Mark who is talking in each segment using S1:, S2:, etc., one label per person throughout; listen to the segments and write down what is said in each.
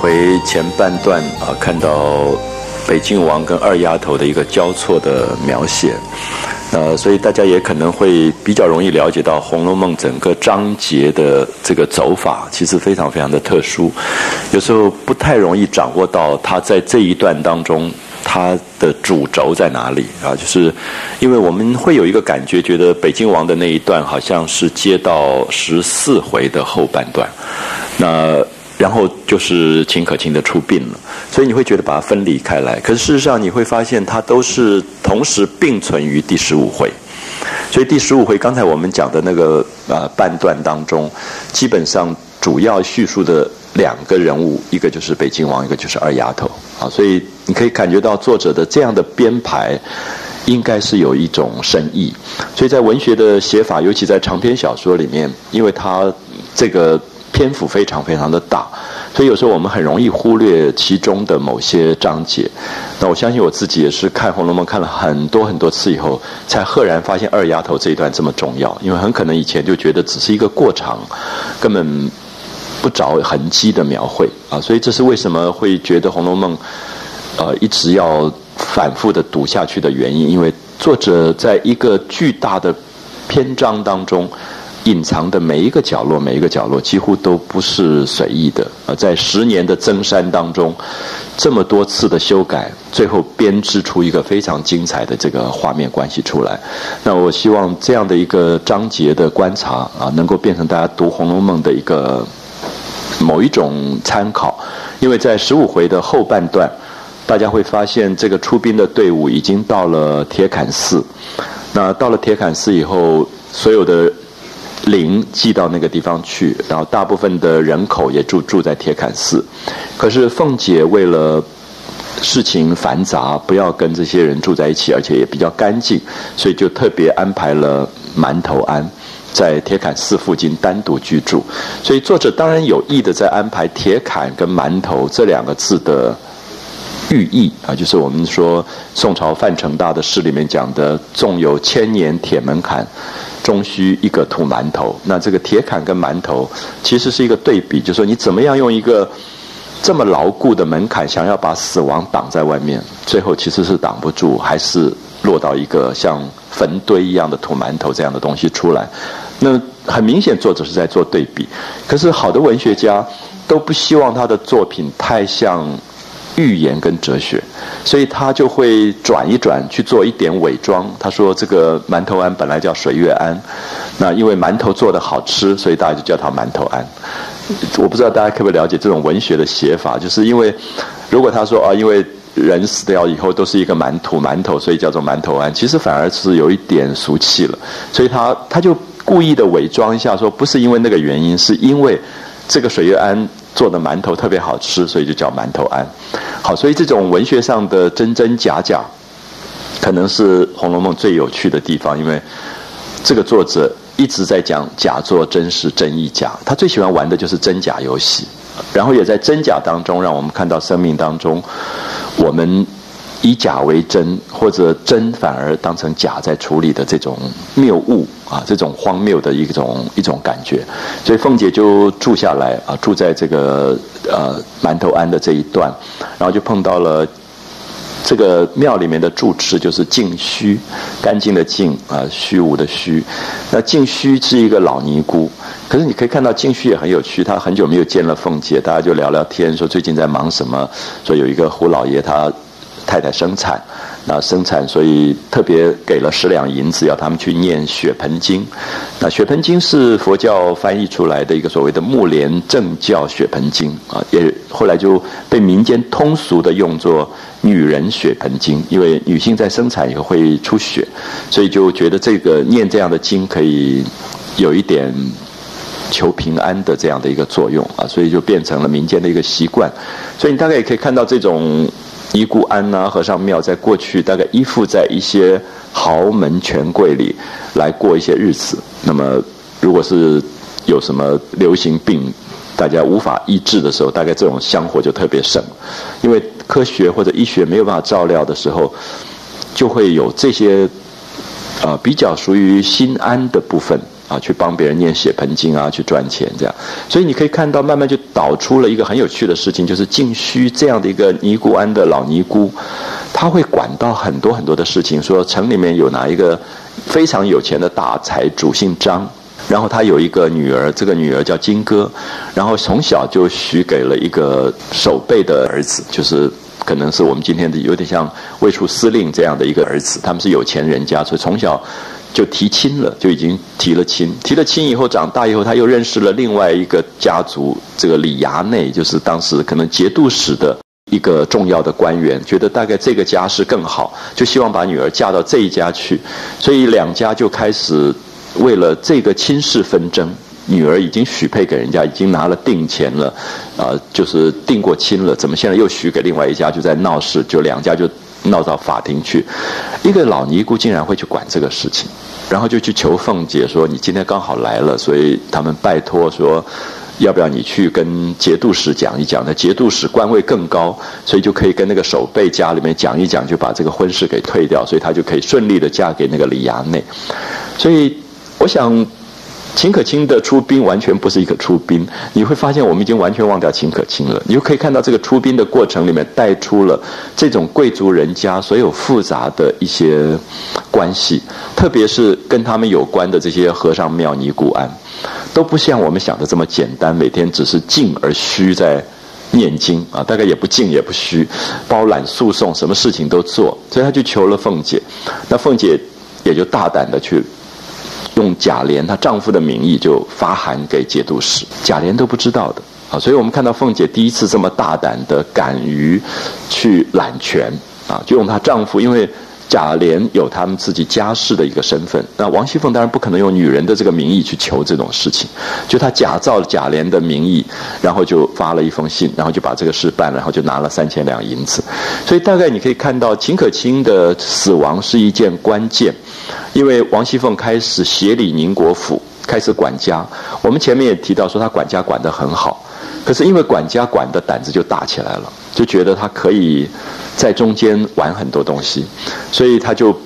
S1: 回前半段啊，看到北静王跟二丫头的一个交错的描写，呃，所以大家也可能会比较容易了解到《红楼梦》整个章节的这个走法，其实非常非常的特殊，有时候不太容易掌握到它在这一段当中它的主轴在哪里啊？就是因为我们会有一个感觉，觉得北静王的那一段好像是接到十四回的后半段，那。然后就是秦可卿的出殡了，所以你会觉得把它分离开来。可是事实上你会发现，它都是同时并存于第十五回。所以第十五回刚才我们讲的那个呃半段当中，基本上主要叙述的两个人物，一个就是北京王，一个就是二丫头啊。所以你可以感觉到作者的这样的编排，应该是有一种深意。所以在文学的写法，尤其在长篇小说里面，因为它这个。篇幅非常非常的大，所以有时候我们很容易忽略其中的某些章节。那我相信我自己也是看《红楼梦》看了很多很多次以后，才赫然发现二丫头这一段这么重要。因为很可能以前就觉得只是一个过场，根本不着痕迹的描绘啊。所以这是为什么会觉得《红楼梦》呃一直要反复的读下去的原因。因为作者在一个巨大的篇章当中。隐藏的每一个角落，每一个角落几乎都不是随意的。啊在十年的增删当中，这么多次的修改，最后编织出一个非常精彩的这个画面关系出来。那我希望这样的一个章节的观察啊，能够变成大家读《红楼梦》的一个某一种参考。因为在十五回的后半段，大家会发现这个出兵的队伍已经到了铁槛寺。那到了铁槛寺以后，所有的。灵寄到那个地方去，然后大部分的人口也住住在铁槛寺。可是凤姐为了事情繁杂，不要跟这些人住在一起，而且也比较干净，所以就特别安排了馒头庵在铁槛寺附近单独居住。所以作者当然有意的在安排铁槛跟馒头这两个字的寓意啊，就是我们说宋朝范成大的诗里面讲的“纵有千年铁门槛”。终须一个土馒头，那这个铁坎跟馒头其实是一个对比，就说你怎么样用一个这么牢固的门槛，想要把死亡挡在外面，最后其实是挡不住，还是落到一个像坟堆一样的土馒头这样的东西出来。那很明显，作者是在做对比。可是好的文学家都不希望他的作品太像。预言跟哲学，所以他就会转一转去做一点伪装。他说：“这个馒头庵本来叫水月庵，那因为馒头做的好吃，所以大家就叫它馒头庵。”我不知道大家可不可以了解这种文学的写法，就是因为如果他说啊，因为人死掉以后都是一个馒头馒头，所以叫做馒头庵，其实反而是有一点俗气了。所以他他就故意的伪装一下，说不是因为那个原因，是因为这个水月庵。做的馒头特别好吃，所以就叫馒头庵。好，所以这种文学上的真真假假，可能是《红楼梦》最有趣的地方，因为这个作者一直在讲假作真实，真亦假。他最喜欢玩的就是真假游戏，然后也在真假当中，让我们看到生命当中我们。以假为真，或者真反而当成假在处理的这种谬误啊，这种荒谬的一种一种感觉，所以凤姐就住下来啊，住在这个呃馒头庵的这一段，然后就碰到了这个庙里面的住持，就是净虚，干净的净啊，虚无的虚。那净虚是一个老尼姑，可是你可以看到净虚也很有趣，他很久没有见了凤姐，大家就聊聊天，说最近在忙什么，说有一个胡老爷他。太太生产，那生产，所以特别给了十两银子，要他们去念《血盆经》。那《血盆经》是佛教翻译出来的一个所谓的木莲正教血盆经啊，也后来就被民间通俗的用作“女人血盆经”，因为女性在生产以后会出血，所以就觉得这个念这样的经可以有一点求平安的这样的一个作用啊，所以就变成了民间的一个习惯。所以你大概也可以看到这种。尼姑庵呐，和尚庙，在过去大概依附在一些豪门权贵里来过一些日子。那么，如果是有什么流行病，大家无法医治的时候，大概这种香火就特别盛。因为科学或者医学没有办法照料的时候，就会有这些呃比较属于心安的部分啊，去帮别人念血盆经啊，去赚钱这样。所以你可以看到，慢慢就导出了一个很有趣的事情，就是净虚这样的一个尼姑庵的老尼姑，他会管到很多很多的事情。说城里面有哪一个非常有钱的大财主，姓张，然后他有一个女儿，这个女儿叫金哥，然后从小就许给了一个守备的儿子，就是。可能是我们今天的有点像卫戍司令这样的一个儿子，他们是有钱人家，所以从小就提亲了，就已经提了亲。提了亲以后，长大以后，他又认识了另外一个家族，这个李衙内，就是当时可能节度使的一个重要的官员，觉得大概这个家世更好，就希望把女儿嫁到这一家去，所以两家就开始为了这个亲事纷争。女儿已经许配给人家，已经拿了定钱了，啊，就是定过亲了，怎么现在又许给另外一家，就在闹事，就两家就闹到法庭去。一个老尼姑竟然会去管这个事情，然后就去求凤姐说：“你今天刚好来了，所以他们拜托说，要不要你去跟节度使讲一讲？那节度使官位更高，所以就可以跟那个守备家里面讲一讲，就把这个婚事给退掉，所以他就可以顺利的嫁给那个李衙内。所以我想。”秦可卿的出兵完全不是一个出兵，你会发现我们已经完全忘掉秦可卿了。你就可以看到这个出兵的过程里面带出了这种贵族人家所有复杂的一些关系，特别是跟他们有关的这些和尚庙尼姑庵，都不像我们想的这么简单，每天只是静而虚在念经啊，大概也不静也不虚，包揽诉讼，什么事情都做，所以他就求了凤姐，那凤姐也就大胆的去。用贾琏她丈夫的名义就发函给节度使，贾琏都不知道的。啊，所以我们看到凤姐第一次这么大胆的敢于去揽权。啊，就用她丈夫，因为贾琏有他们自己家世的一个身份，那王熙凤当然不可能用女人的这个名义去求这种事情，就她假造贾琏的名义，然后就发了一封信，然后就把这个事办了，然后就拿了三千两银子，所以大概你可以看到秦可卿的死亡是一件关键。因为王熙凤开始协理宁国府，开始管家。我们前面也提到说，她管家管得很好，可是因为管家管的胆子就大起来了，就觉得他可以在中间玩很多东西，所以他就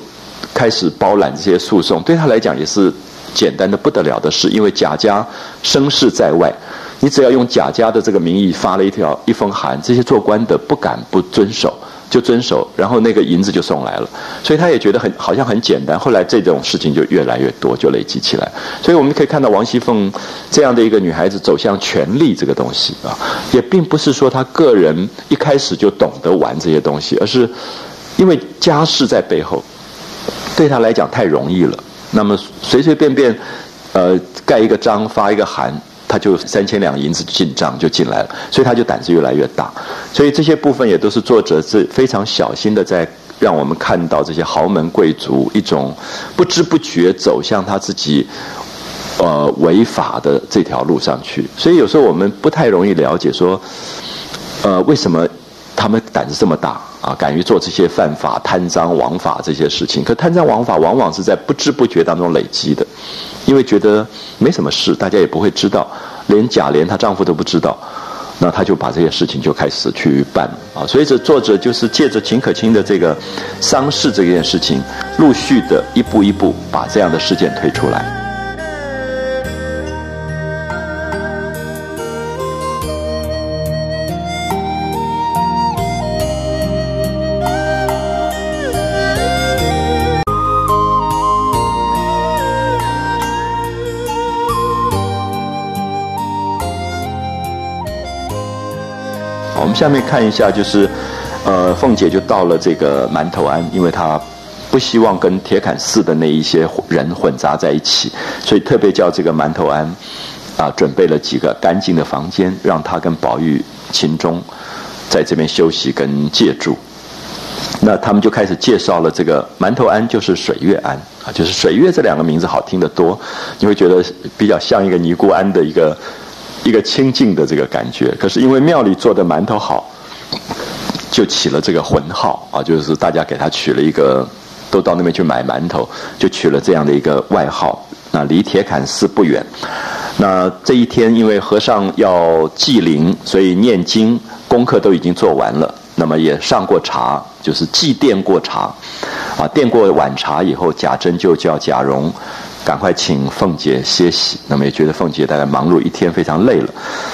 S1: 开始包揽这些诉讼。对他来讲也是简单的不得了的事，因为贾家声势在外，你只要用贾家的这个名义发了一条一封函，这些做官的不敢不遵守。就遵守，然后那个银子就送来了，所以他也觉得很好像很简单。后来这种事情就越来越多，就累积起来。所以我们可以看到王熙凤这样的一个女孩子走向权力这个东西啊，也并不是说她个人一开始就懂得玩这些东西，而是因为家世在背后，对她来讲太容易了。那么随随便便，呃，盖一个章发一个函。他就三千两银子进账就进来了，所以他就胆子越来越大。所以这些部分也都是作者是非常小心的，在让我们看到这些豪门贵族一种不知不觉走向他自己呃违法的这条路上去。所以有时候我们不太容易了解说，呃，为什么他们胆子这么大啊，敢于做这些犯法、贪赃枉法这些事情？可贪赃枉法往往是在不知不觉当中累积的。因为觉得没什么事，大家也不会知道，连贾琏她丈夫都不知道，那她就把这些事情就开始去办啊。所以这作者就是借着秦可卿的这个丧事这件事情，陆续的一步一步把这样的事件推出来。下面看一下，就是，呃，凤姐就到了这个馒头庵，因为她不希望跟铁槛寺的那一些人混杂在一起，所以特别叫这个馒头庵，啊，准备了几个干净的房间，让她跟宝玉、秦钟在这边休息跟借住。那他们就开始介绍了这个馒头庵，就是水月庵啊，就是水月这两个名字好听得多，你会觉得比较像一个尼姑庵的一个。一个清净的这个感觉，可是因为庙里做的馒头好，就起了这个浑号啊，就是大家给他取了一个，都到那边去买馒头，就取了这样的一个外号。那离铁槛寺不远，那这一天因为和尚要祭灵，所以念经功课都已经做完了，那么也上过茶，就是祭奠过茶，啊，奠过晚茶以后，贾珍就叫贾蓉。赶快请凤姐歇息。那么也觉得凤姐大概忙碌一天，非常累了。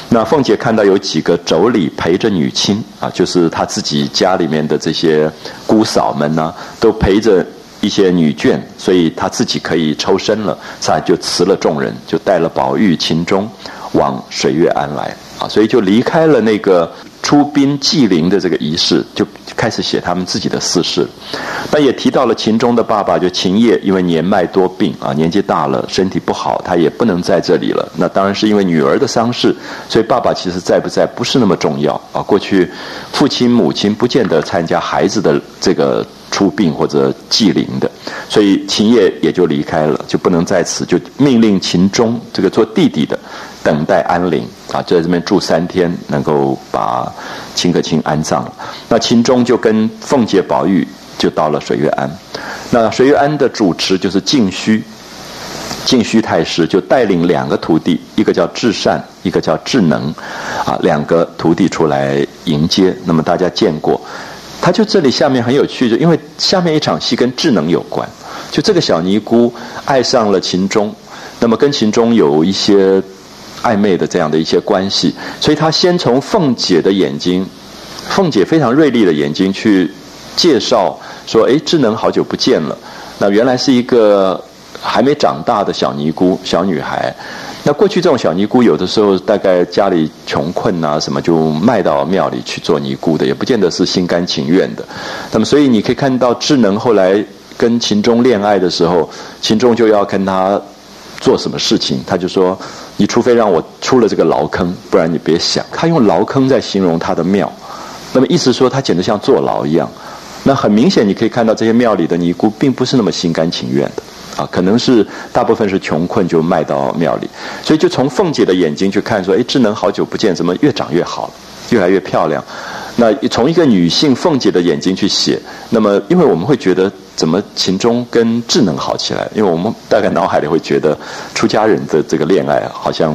S1: 那凤姐看到有几个妯娌陪着女亲啊，就是她自己家里面的这些姑嫂们呢，都陪着一些女眷，所以她自己可以抽身了，所以就辞了众人，就带了宝玉、秦钟往水月庵来啊，所以就离开了那个。出殡祭灵的这个仪式，就开始写他们自己的私事。但也提到了秦钟的爸爸，就秦业，因为年迈多病啊，年纪大了，身体不好，他也不能在这里了。那当然是因为女儿的丧事，所以爸爸其实在不在不是那么重要啊。过去父亲母亲不见得参加孩子的这个出殡或者祭灵的，所以秦业也就离开了，就不能在此，就命令秦钟这个做弟弟的。等待安灵啊，就在这边住三天，能够把秦可卿安葬。那秦钟就跟凤姐、宝玉就到了水月庵。那水月庵的主持就是净虚，净虚太师就带领两个徒弟，一个叫智善，一个叫智能，啊，两个徒弟出来迎接。那么大家见过，他就这里下面很有趣，就因为下面一场戏跟智能有关，就这个小尼姑爱上了秦钟，那么跟秦钟有一些。暧昧的这样的一些关系，所以他先从凤姐的眼睛，凤姐非常锐利的眼睛去介绍说：“哎，智能好久不见了。那原来是一个还没长大的小尼姑，小女孩。那过去这种小尼姑，有的时候大概家里穷困啊什么，就卖到庙里去做尼姑的，也不见得是心甘情愿的。那么，所以你可以看到智能后来跟秦钟恋爱的时候，秦钟就要跟他。”做什么事情，他就说：“你除非让我出了这个牢坑，不然你别想。”他用牢坑在形容他的庙，那么意思说他简直像坐牢一样。那很明显，你可以看到这些庙里的尼姑并不是那么心甘情愿的啊，可能是大部分是穷困就卖到庙里。所以就从凤姐的眼睛去看，说：“哎，智能好久不见，怎么越长越好了，越来越漂亮？”那从一个女性凤姐的眼睛去写，那么因为我们会觉得。怎么秦钟跟智能好起来？因为我们大概脑海里会觉得出家人的这个恋爱好像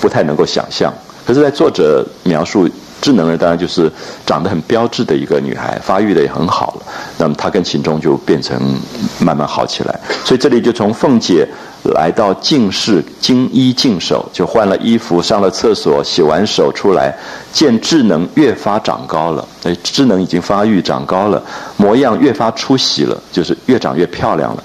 S1: 不太能够想象。可是，在作者描述智能人，当然就是长得很标致的一个女孩，发育的也很好了。那么她跟秦钟就变成慢慢好起来。所以这里就从凤姐。来到净室，净衣净手，就换了衣服，上了厕所，洗完手出来，见智能越发长高了，哎，智能已经发育长高了，模样越发出息了，就是越长越漂亮了。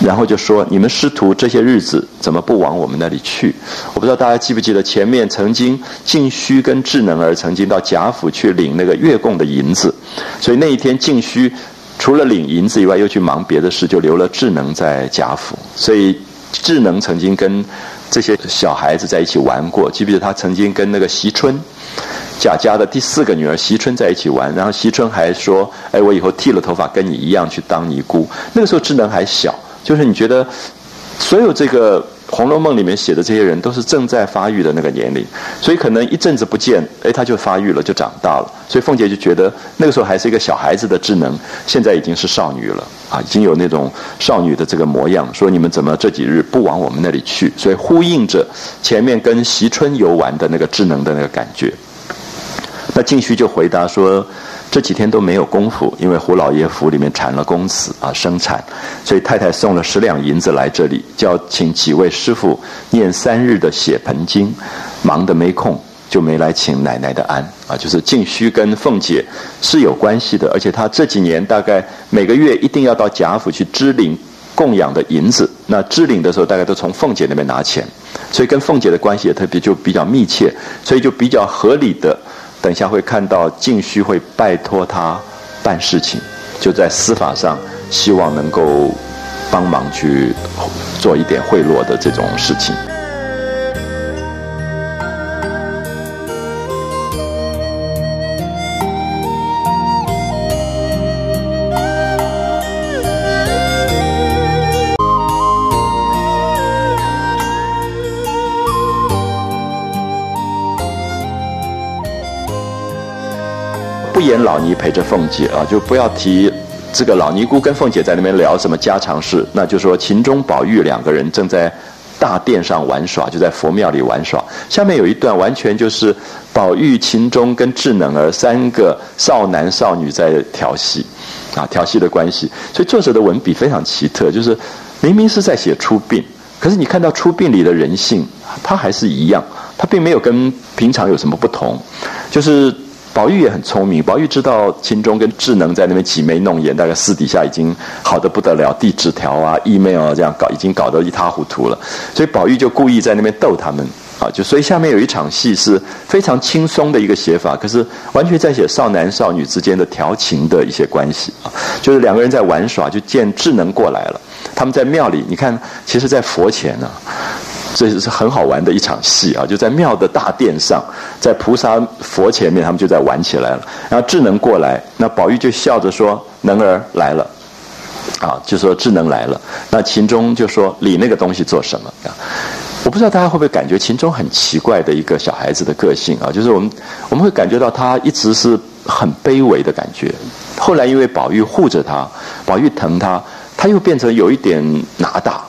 S1: 然后就说：“你们师徒这些日子怎么不往我们那里去？我不知道大家记不记得，前面曾经净虚跟智能儿曾经到贾府去领那个月供的银子，所以那一天净虚除了领银子以外，又去忙别的事，就留了智能在贾府，所以。”智能曾经跟这些小孩子在一起玩过，记不记得他曾经跟那个席春，贾家的第四个女儿席春在一起玩，然后席春还说：“哎，我以后剃了头发跟你一样去当尼姑。”那个时候智能还小，就是你觉得所有这个。《红楼梦》里面写的这些人都是正在发育的那个年龄，所以可能一阵子不见，哎，他就发育了，就长大了。所以凤姐就觉得那个时候还是一个小孩子的智能，现在已经是少女了啊，已经有那种少女的这个模样。说你们怎么这几日不往我们那里去？所以呼应着前面跟席春游玩的那个智能的那个感觉。那静虚就回答说。这几天都没有功夫，因为胡老爷府里面产了公子啊，生产，所以太太送了十两银子来这里，叫请几位师傅念三日的血盆经，忙得没空，就没来请奶奶的安啊。就是静虚跟凤姐是有关系的，而且她这几年大概每个月一定要到贾府去支领供养的银子，那支领的时候大概都从凤姐那边拿钱，所以跟凤姐的关系也特别就比较密切，所以就比较合理的。等一下会看到静虚会拜托他办事情，就在司法上希望能够帮忙去做一点贿赂的这种事情。演老尼陪着凤姐啊，就不要提这个老尼姑跟凤姐在那边聊什么家常事，那就说秦钟宝玉两个人正在大殿上玩耍，就在佛庙里玩耍。下面有一段完全就是宝玉、秦钟跟智能儿三个少男少女在调戏，啊，调戏的关系。所以作者的文笔非常奇特，就是明明是在写出殡，可是你看到出殡里的人性，他还是一样，他并没有跟平常有什么不同。就是宝玉也很聪明，宝玉知道秦钟跟智能在那边挤眉弄眼，大概私底下已经好的不得了，递纸条啊、email 啊这样搞，已经搞得一塌糊涂了。所以宝玉就故意在那边逗他们。啊，就所以下面有一场戏是非常轻松的一个写法，可是完全在写少男少女之间的调情的一些关系啊，就是两个人在玩耍，就见智能过来了，他们在庙里，你看，其实，在佛前呢，这是很好玩的一场戏啊，就在庙的大殿上，在菩萨佛前面，他们就在玩起来了。然后智能过来，那宝玉就笑着说：“能儿来了。”啊，就说智能来了。那秦钟就说：“理那个东西做什么？”啊。我不知道大家会不会感觉秦钟很奇怪的一个小孩子的个性啊，就是我们我们会感觉到他一直是很卑微的感觉。后来因为宝玉护着他，宝玉疼他，他又变成有一点拿大，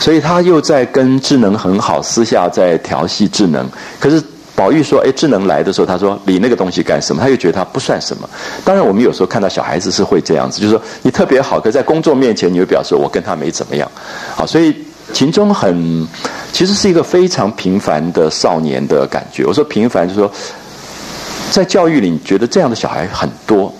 S1: 所以他又在跟智能很好，私下在调戏智能。可是宝玉说：“哎，智能来的时候，他说理那个东西干什么？”他又觉得他不算什么。当然，我们有时候看到小孩子是会这样子，就是说你特别好，可在工作面前，你又表示我跟他没怎么样。好，所以。秦钟很，其实是一个非常平凡的少年的感觉。我说平凡，就是说，在教育里，你觉得这样的小孩很多，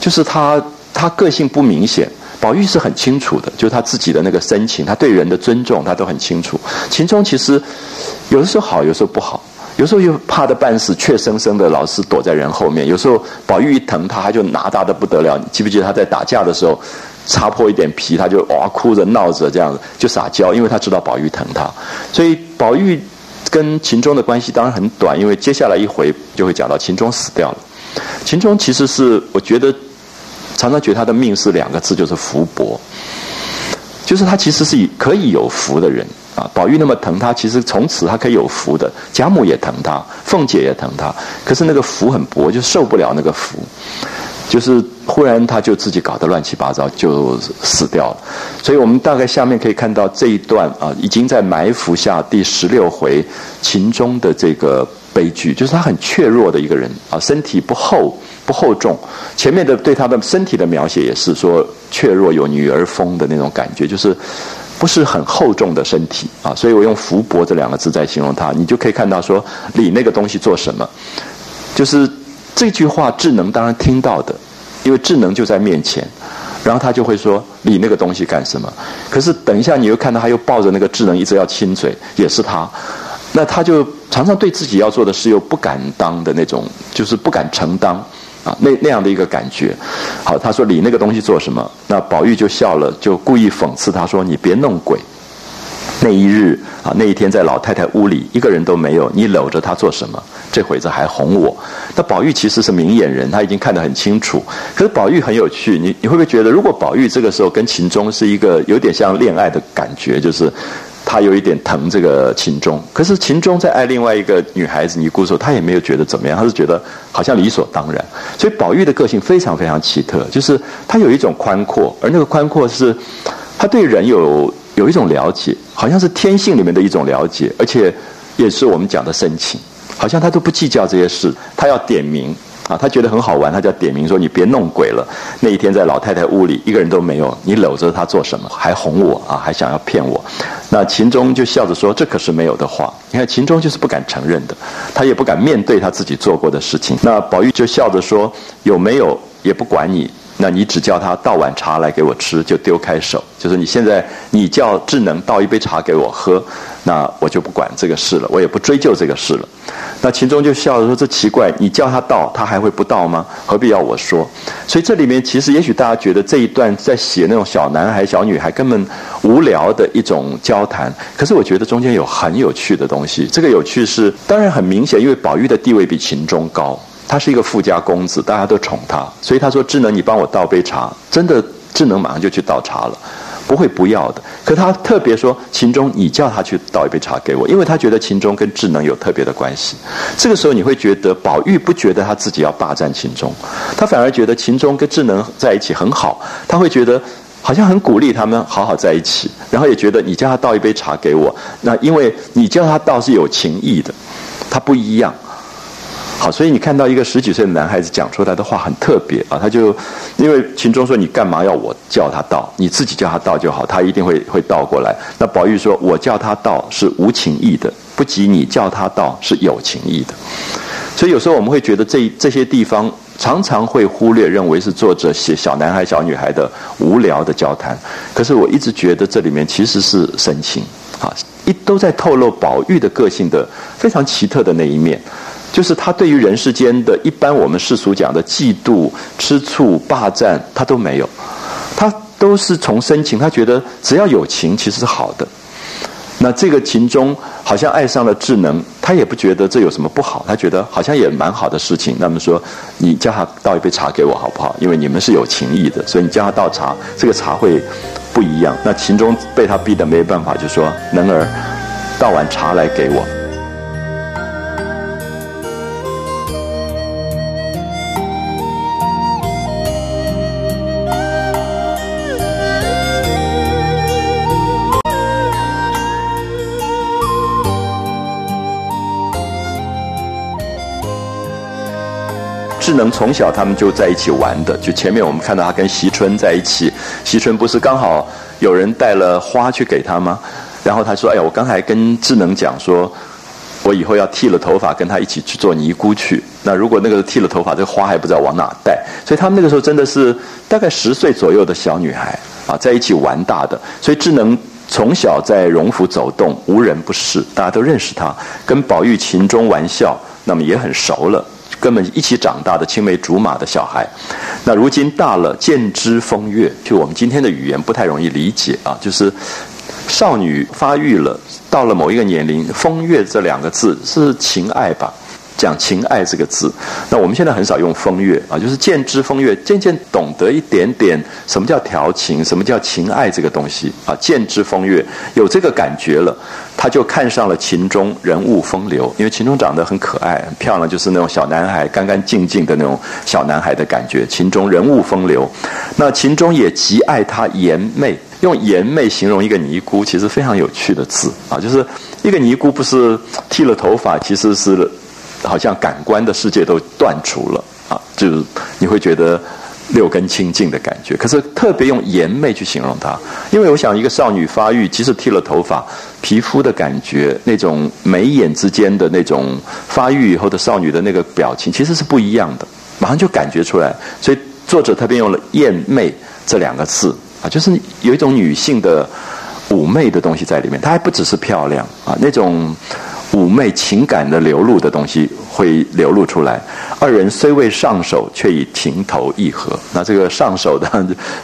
S1: 就是他他个性不明显。宝玉是很清楚的，就是他自己的那个深情，他对人的尊重，他都很清楚。秦钟其实有的时候好，有时候不好，有时候又怕的半死，怯生生的老是躲在人后面。有时候宝玉一疼他，他就拿大的不得了。你记不记得他在打架的时候？擦破一点皮，他就哇哭着闹着这样子就撒娇，因为他知道宝玉疼他，所以宝玉跟秦钟的关系当然很短，因为接下来一回就会讲到秦钟死掉了。秦钟其实是我觉得常常觉得他的命是两个字，就是福薄，就是他其实是可以有福的人啊。宝玉那么疼他，其实从此他可以有福的，贾母也疼他，凤姐也疼他，可是那个福很薄，就受不了那个福。就是忽然他就自己搞得乱七八糟，就死掉了。所以我们大概下面可以看到这一段啊，已经在埋伏下第十六回秦钟的这个悲剧，就是他很怯弱的一个人啊，身体不厚厚重。前面的对他的身体的描写也是说怯弱有女儿风的那种感觉，就是不是很厚重的身体啊。所以我用福薄这两个字在形容他，你就可以看到说理那个东西做什么，就是。这句话智能当然听到的，因为智能就在面前，然后他就会说：“理那个东西干什么？”可是等一下你又看到他又抱着那个智能一直要亲嘴，也是他，那他就常常对自己要做的事又不敢当的那种，就是不敢承担啊，那那样的一个感觉。好，他说：“理那个东西做什么？”那宝玉就笑了，就故意讽刺他说：“你别弄鬼。”那一日啊，那一天在老太太屋里，一个人都没有。你搂着她做什么？这会子还哄我。那宝玉其实是明眼人，他已经看得很清楚。可是宝玉很有趣，你你会不会觉得，如果宝玉这个时候跟秦钟是一个有点像恋爱的感觉，就是他有一点疼这个秦钟，可是秦钟在爱另外一个女孩子尼姑时候，他也没有觉得怎么样，他是觉得好像理所当然。所以宝玉的个性非常非常奇特，就是他有一种宽阔，而那个宽阔是他对人有。有一种了解，好像是天性里面的一种了解，而且也是我们讲的深情，好像他都不计较这些事，他要点名啊，他觉得很好玩，他就点名说你别弄鬼了。那一天在老太太屋里，一个人都没有，你搂着她做什么？还哄我啊，还想要骗我。那秦钟就笑着说：“这可是没有的话。”你看秦钟就是不敢承认的，他也不敢面对他自己做过的事情。那宝玉就笑着说：“有没有也不管你。”那你只叫他倒碗茶来给我吃，就丢开手，就是你现在你叫智能倒一杯茶给我喝，那我就不管这个事了，我也不追究这个事了。那秦钟就笑着说：“这奇怪，你叫他倒，他还会不倒吗？何必要我说？”所以这里面其实也许大家觉得这一段在写那种小男孩、小女孩根本无聊的一种交谈，可是我觉得中间有很有趣的东西。这个有趣是当然很明显，因为宝玉的地位比秦钟高。他是一个富家公子，大家都宠他，所以他说：“智能，你帮我倒杯茶。”真的，智能马上就去倒茶了，不会不要的。可他特别说：“秦钟，你叫他去倒一杯茶给我，因为他觉得秦钟跟智能有特别的关系。”这个时候，你会觉得宝玉不觉得他自己要霸占秦钟，他反而觉得秦钟跟智能在一起很好，他会觉得好像很鼓励他们好好在一起，然后也觉得你叫他倒一杯茶给我，那因为你叫他倒是有情义的，他不一样。好，所以你看到一个十几岁的男孩子讲出来的话很特别啊，他就因为秦钟说你干嘛要我叫他到，你自己叫他到就好，他一定会会倒过来。那宝玉说，我叫他到是无情义的，不及你叫他到是有情义的。所以有时候我们会觉得这这些地方常常会忽略，认为是作者写小男孩、小女孩的无聊的交谈。可是我一直觉得这里面其实是深情啊，一都在透露宝玉的个性的非常奇特的那一面。就是他对于人世间的一般我们世俗讲的嫉妒、吃醋、霸占，他都没有，他都是从深情，他觉得只要有情，其实是好的。那这个情中好像爱上了智能，他也不觉得这有什么不好，他觉得好像也蛮好的事情。那么说，你叫他倒一杯茶给我好不好？因为你们是有情义的，所以你叫他倒茶，这个茶会不一样。那秦钟被他逼得没办法，就说：“能儿，倒碗茶来给我。”能从小他们就在一起玩的，就前面我们看到他跟惜春在一起，惜春不是刚好有人带了花去给他吗？然后他说：“哎呀，我刚才跟智能讲说，我以后要剃了头发跟他一起去做尼姑去。那如果那个剃了头发，这个花还不知道往哪带。所以他们那个时候真的是大概十岁左右的小女孩啊，在一起玩大的。所以智能从小在荣府走动，无人不识，大家都认识他，跟宝玉、秦钟玩笑，那么也很熟了。”根本一起长大的青梅竹马的小孩，那如今大了见之风月，就我们今天的语言不太容易理解啊，就是少女发育了，到了某一个年龄，风月这两个字是情爱吧。讲情爱这个字，那我们现在很少用风月啊，就是渐知风月，渐渐懂得一点点什么叫调情，什么叫情爱这个东西啊，渐知风月有这个感觉了，他就看上了秦钟人物风流，因为秦钟长得很可爱、很漂亮，就是那种小男孩干干净净的那种小男孩的感觉。秦钟人物风流，那秦钟也极爱他颜媚，用颜媚形容一个尼姑，其实非常有趣的字啊，就是一个尼姑不是剃了头发，其实是。好像感官的世界都断除了啊，就是你会觉得六根清净的感觉。可是特别用颜媚去形容它，因为我想一个少女发育，即使剃了头发，皮肤的感觉，那种眉眼之间的那种发育以后的少女的那个表情，其实是不一样的，马上就感觉出来。所以作者特别用了“艳媚”这两个字啊，就是有一种女性的妩媚的东西在里面。她还不只是漂亮啊，那种。妩媚情感的流露的东西会流露出来。二人虽未上手，却已情投意合。那这个上手的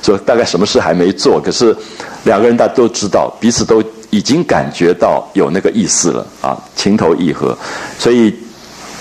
S1: 说，大概什么事还没做，可是两个人大家都知道，彼此都已经感觉到有那个意思了啊，情投意合。所以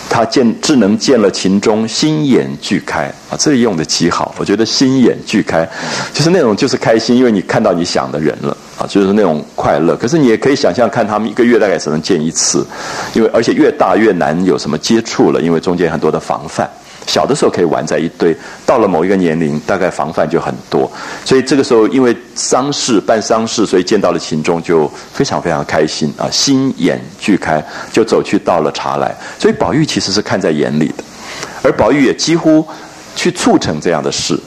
S1: 他见智能见了秦钟，心眼俱开啊，这里用的极好。我觉得心眼俱开，就是那种就是开心，因为你看到你想的人了。啊，就是那种快乐。可是你也可以想象，看他们一个月大概只能见一次，因为而且越大越难有什么接触了，因为中间很多的防范。小的时候可以玩在一堆，到了某一个年龄，大概防范就很多。所以这个时候，因为丧事办丧事，所以见到了秦钟就非常非常开心啊，心眼俱开，就走去倒了茶来。所以宝玉其实是看在眼里的，而宝玉也几乎去促成这样的事。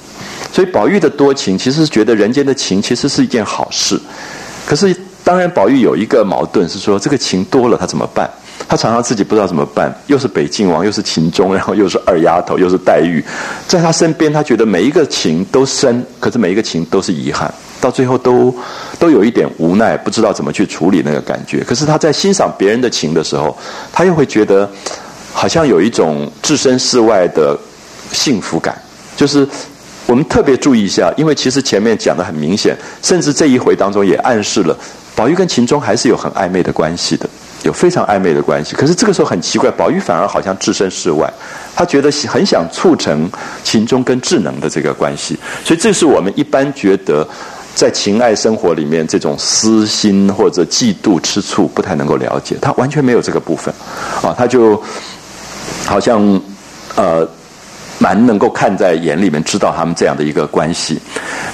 S1: 所以宝玉的多情，其实是觉得人间的情其实是一件好事。可是当然，宝玉有一个矛盾是说，这个情多了他怎么办？他常常自己不知道怎么办。又是北静王，又是秦钟，然后又是二丫头，又是黛玉，在他身边，他觉得每一个情都深，可是每一个情都是遗憾，到最后都都有一点无奈，不知道怎么去处理那个感觉。可是他在欣赏别人的情的时候，他又会觉得好像有一种置身事外的幸福感，就是。我们特别注意一下，因为其实前面讲的很明显，甚至这一回当中也暗示了，宝玉跟秦钟还是有很暧昧的关系的，有非常暧昧的关系。可是这个时候很奇怪，宝玉反而好像置身事外，他觉得很想促成秦钟跟智能的这个关系。所以这是我们一般觉得在情爱生活里面这种私心或者嫉妒、吃醋不太能够了解，他完全没有这个部分，啊，他就好像呃。蛮能够看在眼里面，知道他们这样的一个关系。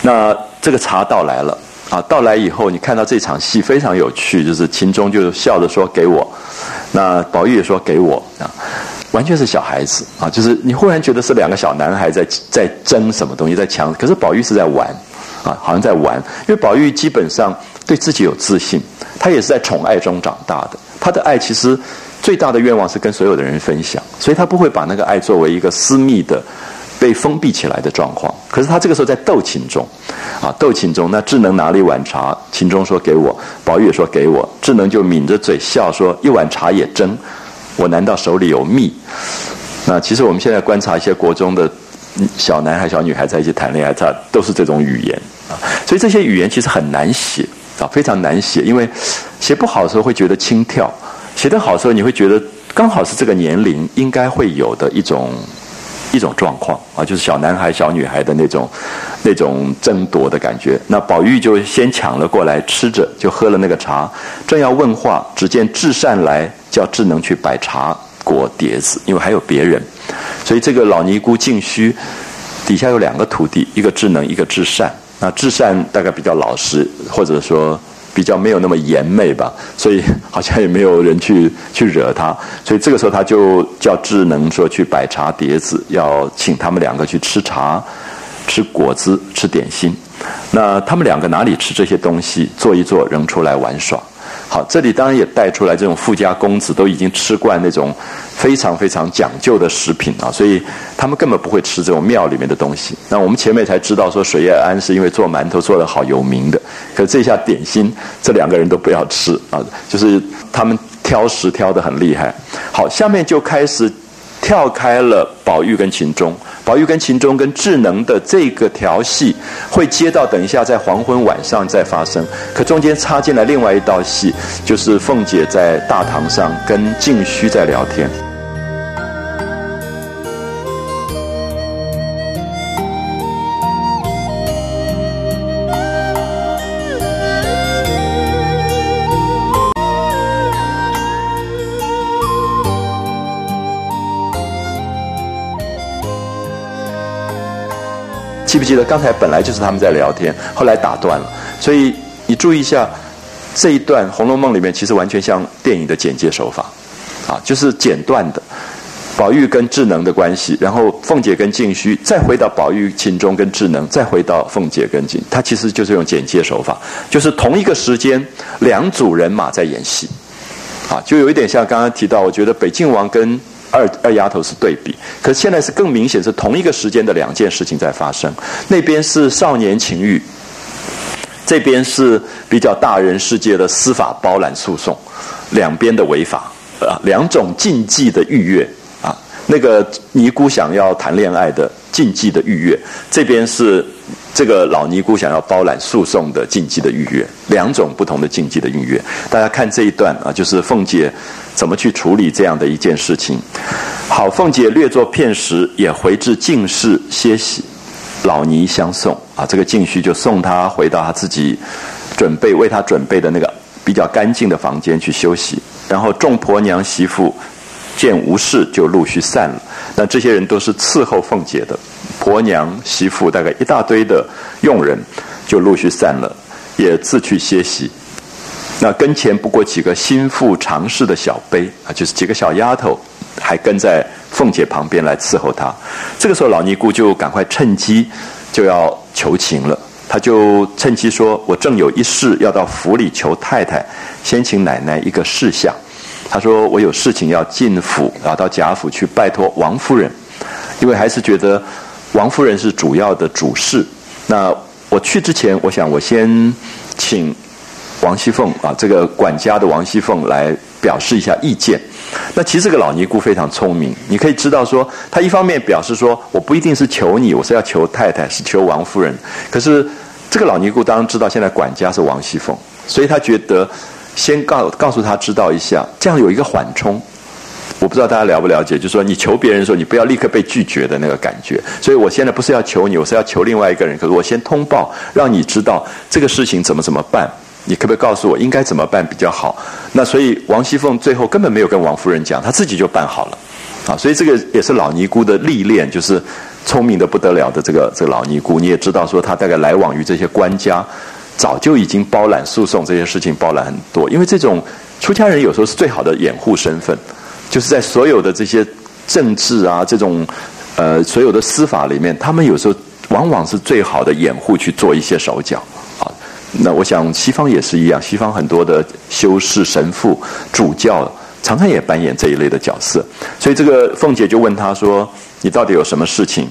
S1: 那这个茶到来了啊，到来以后，你看到这场戏非常有趣，就是秦钟就笑着说：“给我。”那宝玉也说：“给我。”啊，完全是小孩子啊，就是你忽然觉得是两个小男孩在在争什么东西，在抢。可是宝玉是在玩啊，好像在玩。因为宝玉基本上对自己有自信，他也是在宠爱中长大的。他的爱其实最大的愿望是跟所有的人分享，所以他不会把那个爱作为一个私密的、被封闭起来的状况。可是他这个时候在斗琴中啊，斗琴中，那智能拿了一碗茶，琴中说给我，宝玉也说给我，智能就抿着嘴笑说一碗茶也争。我难道手里有蜜？那其实我们现在观察一些国中的小男孩、小女孩在一起谈恋爱，他都是这种语言啊。所以这些语言其实很难写啊，非常难写，因为写不好的时候会觉得轻佻，写得好的时候你会觉得刚好是这个年龄应该会有的一种一种状况啊，就是小男孩、小女孩的那种那种争夺的感觉。那宝玉就先抢了过来吃着，就喝了那个茶，正要问话，只见智善来。叫智能去摆茶果碟子，因为还有别人，所以这个老尼姑净虚底下有两个徒弟，一个智能，一个智善。那智善大概比较老实，或者说比较没有那么严媚吧，所以好像也没有人去去惹他。所以这个时候他就叫智能说去摆茶碟子，要请他们两个去吃茶、吃果子、吃点心。那他们两个哪里吃这些东西？坐一坐，扔出来玩耍。好，这里当然也带出来这种富家公子都已经吃惯那种非常非常讲究的食品啊，所以他们根本不会吃这种庙里面的东西。那我们前面才知道说水月庵是因为做馒头做的好有名的，可这下点心这两个人都不要吃啊，就是他们挑食挑的很厉害。好，下面就开始跳开了宝玉跟秦钟。宝玉跟秦钟跟智能的这个调戏，会接到等一下在黄昏晚上再发生。可中间插进来另外一道戏，就是凤姐在大堂上跟静虚在聊天。记不记得刚才本来就是他们在聊天，后来打断了。所以你注意一下这一段《红楼梦》里面，其实完全像电影的简介手法，啊，就是剪断的。宝玉跟智能的关系，然后凤姐跟静虚，再回到宝玉、秦钟跟智能，再回到凤姐跟静，他其实就是用剪接手法，就是同一个时间两组人马在演戏，啊，就有一点像刚刚提到，我觉得北静王跟。二二丫头是对比，可是现在是更明显，是同一个时间的两件事情在发生。那边是少年情欲，这边是比较大人世界的司法包揽诉讼，两边的违法啊，两种禁忌的愉悦啊。那个尼姑想要谈恋爱的禁忌的愉悦，这边是这个老尼姑想要包揽诉讼的禁忌的愉悦，两种不同的禁忌的愉悦。大家看这一段啊，就是凤姐。怎么去处理这样的一件事情？好，凤姐略作片时，也回至静室歇息。老尼相送啊，这个静虚就送她回到她自己准备为她准备的那个比较干净的房间去休息。然后众婆娘媳妇见无事，就陆续散了。那这些人都是伺候凤姐的婆娘媳妇，大概一大堆的佣人，就陆续散了，也自去歇息。那跟前不过几个心腹常侍的小辈啊，就是几个小丫头，还跟在凤姐旁边来伺候她。这个时候，老尼姑就赶快趁机就要求情了。她就趁机说：“我正有一事要到府里求太太，先请奶奶一个事项。”她说：“我有事情要进府，啊到贾府去拜托王夫人，因为还是觉得王夫人是主要的主事。那我去之前，我想我先请。”王熙凤啊，这个管家的王熙凤来表示一下意见。那其实这个老尼姑非常聪明，你可以知道说，她一方面表示说，我不一定是求你，我是要求太太，是求王夫人。可是这个老尼姑当然知道现在管家是王熙凤，所以她觉得先告告诉她知道一下，这样有一个缓冲。我不知道大家了不了解，就是说你求别人的时候，你不要立刻被拒绝的那个感觉。所以我现在不是要求你，我是要求另外一个人。可是我先通报，让你知道这个事情怎么怎么办。你可不可以告诉我应该怎么办比较好？那所以王熙凤最后根本没有跟王夫人讲，她自己就办好了，啊，所以这个也是老尼姑的历练，就是聪明的不得了的这个这个老尼姑。你也知道说，她大概来往于这些官家，早就已经包揽诉讼这些事情包揽很多。因为这种出家人有时候是最好的掩护身份，就是在所有的这些政治啊这种呃所有的司法里面，他们有时候往往是最好的掩护去做一些手脚。那我想西方也是一样，西方很多的修士、神父、主教常常也扮演这一类的角色。所以这个凤姐就问他说：“你到底有什么事情？”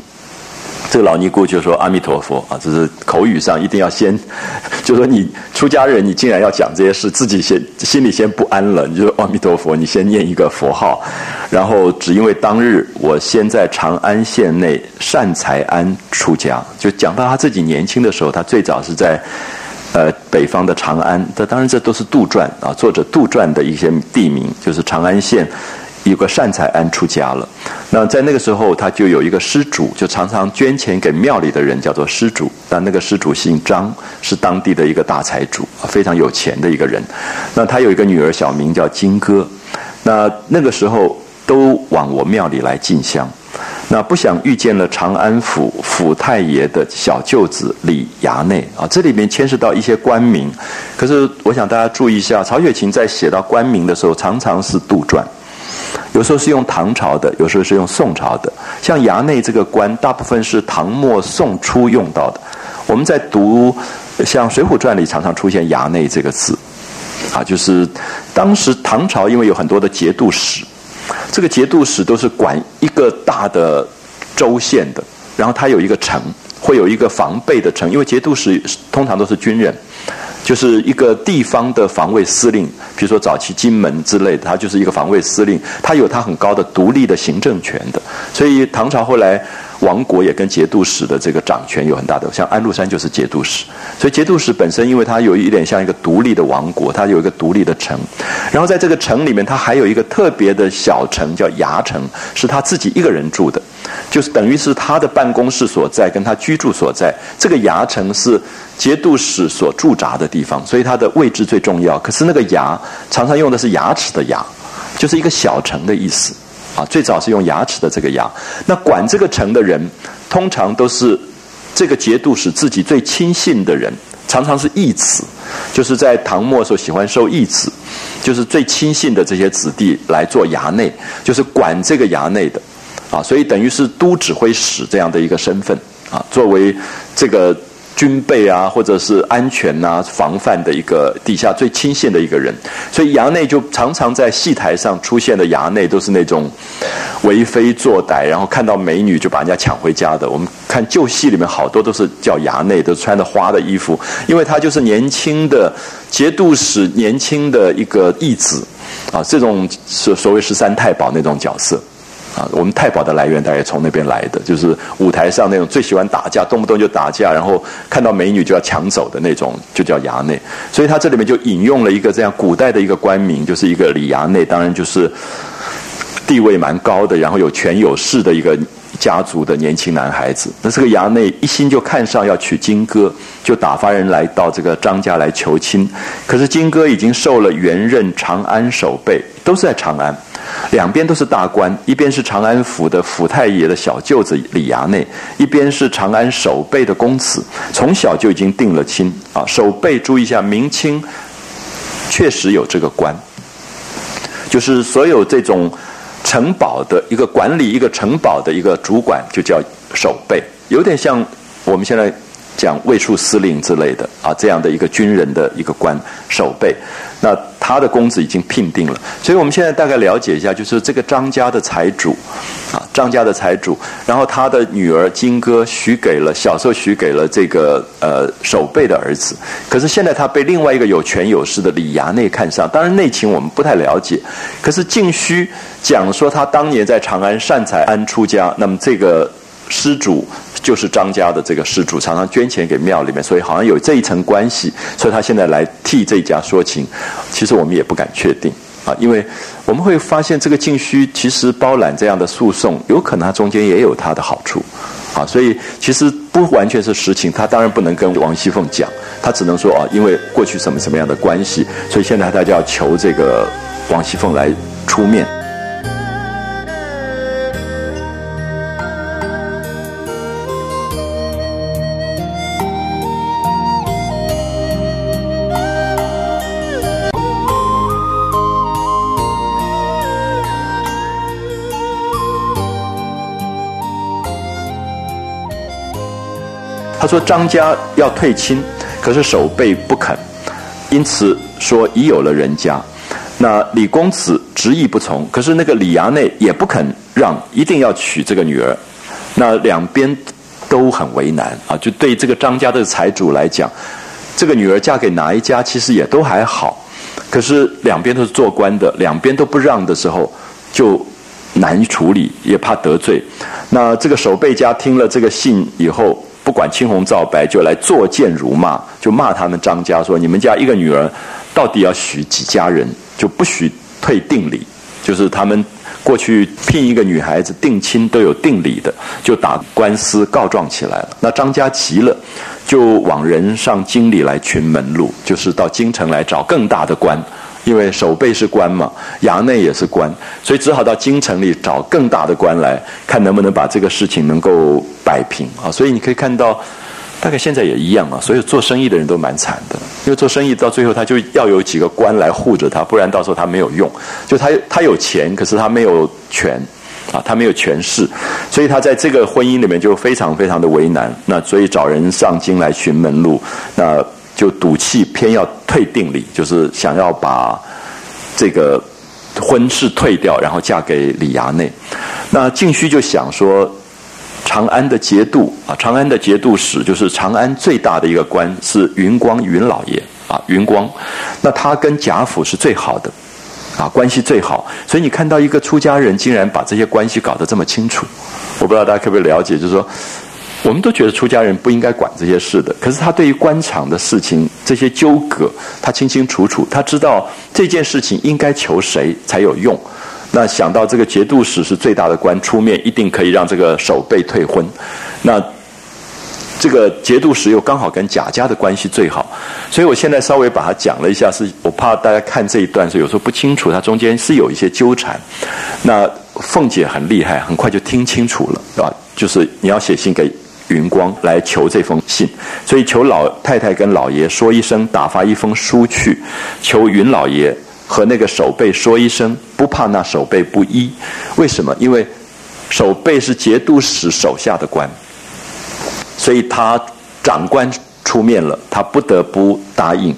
S1: 这个老尼姑就说：“阿弥陀佛啊，这是口语上一定要先，就说你出家人，你竟然要讲这些事，自己先心里先不安了。你就说阿弥陀佛，你先念一个佛号，然后只因为当日我先在长安县内善财庵出家，就讲到他自己年轻的时候，他最早是在呃北方的长安。这当然这都是杜撰啊，作者杜撰的一些地名，就是长安县。”有个善财庵出家了，那在那个时候，他就有一个施主，就常常捐钱给庙里的人，叫做施主。但那个施主姓张，是当地的一个大财主，非常有钱的一个人。那他有一个女儿，小名叫金哥。那那个时候都往我庙里来进香。那不想遇见了长安府府太爷的小舅子李衙内啊，这里面牵涉到一些官名。可是我想大家注意一下，曹雪芹在写到官名的时候，常常是杜撰。有时候是用唐朝的，有时候是用宋朝的。像衙内这个官，大部分是唐末宋初用到的。我们在读像《水浒传》里常常出现“衙内”这个字，啊，就是当时唐朝因为有很多的节度使，这个节度使都是管一个大的州县的，然后他有一个城，会有一个防备的城，因为节度使通常都是军人。就是一个地方的防卫司令，比如说早期金门之类的，他就是一个防卫司令，他有他很高的独立的行政权的。所以唐朝后来亡国也跟节度使的这个掌权有很大的，像安禄山就是节度使。所以节度使本身，因为他有一点像一个独立的王国，他有一个独立的城，然后在这个城里面，他还有一个特别的小城叫衙城，是他自己一个人住的，就是等于是他的办公室所在，跟他居住所在。这个衙城是。节度使所驻扎的地方，所以它的位置最重要。可是那个牙常常用的是牙齿的牙，就是一个小城的意思啊。最早是用牙齿的这个牙。那管这个城的人，通常都是这个节度使自己最亲信的人，常常是义子，就是在唐末时候喜欢收义子，就是最亲信的这些子弟来做衙内，就是管这个衙内的啊。所以等于是都指挥使这样的一个身份啊，作为这个。军备啊，或者是安全呐、防范的一个底下最亲信的一个人，所以衙内就常常在戏台上出现的衙内都是那种为非作歹，然后看到美女就把人家抢回家的。我们看旧戏里面好多都是叫衙内，都穿着花的衣服，因为他就是年轻的节度使，年轻的一个义子啊，这种所所谓十三太保那种角色。啊，我们太保的来源大概从那边来的，就是舞台上那种最喜欢打架，动不动就打架，然后看到美女就要抢走的那种，就叫衙内。所以他这里面就引用了一个这样古代的一个官名，就是一个李衙内，当然就是地位蛮高的，然后有权有势的一个家族的年轻男孩子。那这个衙内一心就看上要娶金哥，就打发人来到这个张家来求亲。可是金哥已经受了元任长安守备，都是在长安。两边都是大官，一边是长安府的府太爷的小舅子李衙内，一边是长安守备的公子，从小就已经定了亲啊。守备注意一下，明清确实有这个官，就是所有这种城堡的一个管理一个城堡的一个主管，就叫守备，有点像我们现在讲卫戍司令之类的啊，这样的一个军人的一个官守备。那他的公子已经聘定了，所以我们现在大概了解一下，就是这个张家的财主，啊，张家的财主，然后他的女儿金哥许给了小时候许给了这个呃守备的儿子，可是现在他被另外一个有权有势的李衙内看上，当然内情我们不太了解，可是晋虚讲说他当年在长安善财庵出家，那么这个施主。就是张家的这个施主，常常捐钱给庙里面，所以好像有这一层关系，所以他现在来替这家说情。其实我们也不敢确定啊，因为我们会发现这个晋虚其实包揽这样的诉讼，有可能他中间也有他的好处啊，所以其实不完全是实情。他当然不能跟王熙凤讲，他只能说啊，因为过去什么什么样的关系，所以现在大家要求这个王熙凤来出面。他说张家要退亲，可是守备不肯，因此说已有了人家。那李公子执意不从，可是那个李衙内也不肯让，一定要娶这个女儿。那两边都很为难啊，就对这个张家的财主来讲，这个女儿嫁给哪一家其实也都还好，可是两边都是做官的，两边都不让的时候，就难处理，也怕得罪。那这个守备家听了这个信以后，不管青红皂白，就来作贱辱骂，就骂他们张家说：“你们家一个女儿，到底要许几家人？就不许退定礼，就是他们。”过去聘一个女孩子定亲都有定礼的，就打官司告状起来了。那张家急了，就往人上京里来寻门路，就是到京城来找更大的官，因为守备是官嘛，衙内也是官，所以只好到京城里找更大的官来看能不能把这个事情能够摆平啊。所以你可以看到。大概现在也一样啊，所以做生意的人都蛮惨的，因为做生意到最后他就要有几个官来护着他，不然到时候他没有用。就他他有钱，可是他没有权，啊，他没有权势，所以他在这个婚姻里面就非常非常的为难。那所以找人上京来寻门路，那就赌气偏要退定礼，就是想要把这个婚事退掉，然后嫁给李衙内。那静虚就想说。长安的节度啊，长安的节度使就是长安最大的一个官是云光云老爷啊，云光，那他跟贾府是最好的，啊，关系最好，所以你看到一个出家人竟然把这些关系搞得这么清楚，我不知道大家可不可以了解，就是说，我们都觉得出家人不应该管这些事的，可是他对于官场的事情这些纠葛，他清清楚楚，他知道这件事情应该求谁才有用。那想到这个节度使是最大的官，出面一定可以让这个守备退婚。那这个节度使又刚好跟贾家的关系最好，所以我现在稍微把它讲了一下，是我怕大家看这一段是有时候不清楚，它中间是有一些纠缠。那凤姐很厉害，很快就听清楚了，是吧？就是你要写信给云光来求这封信，所以求老太太跟老爷说一声，打发一封书去，求云老爷。和那个守备说一声，不怕那守备不依。为什么？因为守备是节度使手下的官，所以他长官出面了，他不得不答应。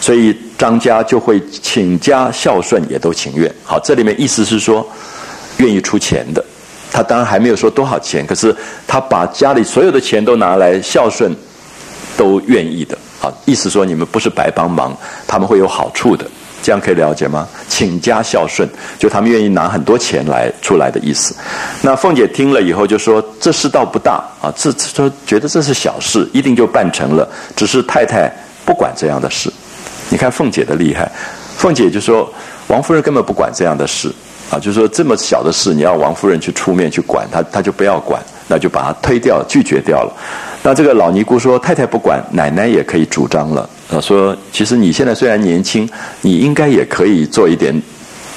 S1: 所以张家就会请家孝顺，也都情愿。好，这里面意思是说，愿意出钱的。他当然还没有说多少钱，可是他把家里所有的钱都拿来孝顺，都愿意的。好，意思说你们不是白帮忙，他们会有好处的。这样可以了解吗？请家孝顺，就他们愿意拿很多钱来出来的意思。那凤姐听了以后就说：“这事倒不大啊，这说觉得这是小事，一定就办成了。只是太太不管这样的事。你看凤姐的厉害，凤姐就说王夫人根本不管这样的事啊，就说这么小的事，你要王夫人去出面去管，她她就不要管，那就把她推掉，拒绝掉了。那这个老尼姑说：太太不管，奶奶也可以主张了。”啊，说其实你现在虽然年轻，你应该也可以做一点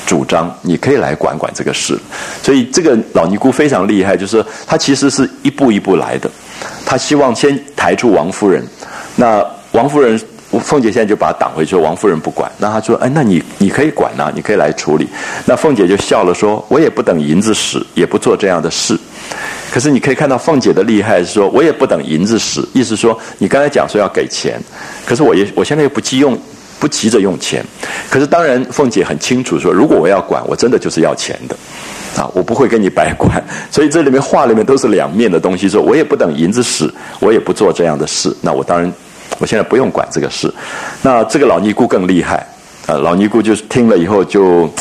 S1: 主张，你可以来管管这个事。所以这个老尼姑非常厉害，就是她其实是一步一步来的。她希望先抬出王夫人，那王夫人凤姐现在就把她挡回去，王夫人不管。那她说：“哎，那你你可以管呐，你可以来处理。”那凤姐就笑了，说：“我也不等银子使，也不做这样的事。”可是你可以看到凤姐的厉害是说，我也不等银子使，意思说你刚才讲说要给钱，可是我也我现在又不急用，不急着用钱。可是当然凤姐很清楚说，如果我要管，我真的就是要钱的，啊，我不会跟你白管。所以这里面话里面都是两面的东西，说我也不等银子使，我也不做这样的事。那我当然我现在不用管这个事。那这个老尼姑更厉害，啊，老尼姑就是听了以后就。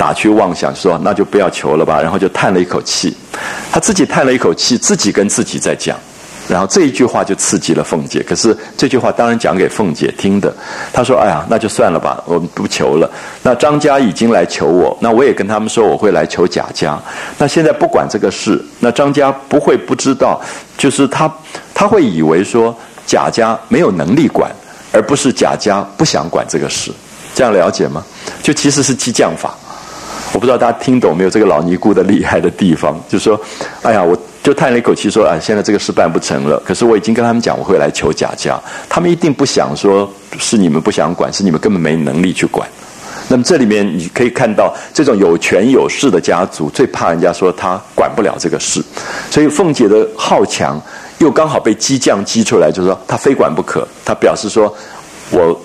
S1: 打趣妄想说：“那就不要求了吧。”然后就叹了一口气，他自己叹了一口气，自己跟自己在讲。然后这一句话就刺激了凤姐。可是这句话当然讲给凤姐听的。他说：“哎呀，那就算了吧，我们不求了。那张家已经来求我，那我也跟他们说我会来求贾家。那现在不管这个事，那张家不会不知道，就是他他会以为说贾家没有能力管，而不是贾家不想管这个事。这样了解吗？就其实是激将法。”我不知道大家听懂没有？这个老尼姑的厉害的地方，就是说，哎呀，我就叹了一口气说，啊，现在这个事办不成了。可是我已经跟他们讲，我会来求贾家，他们一定不想说是你们不想管，是你们根本没能力去管。那么这里面你可以看到，这种有权有势的家族最怕人家说他管不了这个事，所以凤姐的好强又刚好被激将激出来，就是说他非管不可。他表示说，我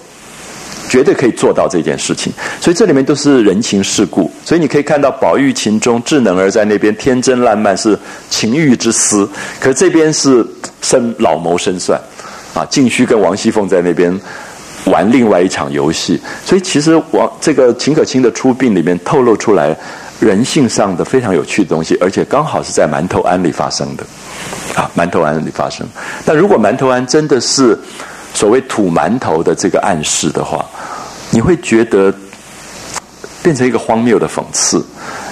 S1: 绝对可以做到这件事情。所以这里面都是人情世故。所以你可以看到宝玉情中智能儿在那边天真烂漫是情欲之思，可这边是深老谋深算啊。静虚跟王熙凤在那边。玩另外一场游戏，所以其实王这个秦可卿的出殡里面透露出来人性上的非常有趣的东西，而且刚好是在馒头庵里发生的，啊，馒头庵里发生。但如果馒头庵真的是所谓土馒头的这个暗示的话，你会觉得变成一个荒谬的讽刺，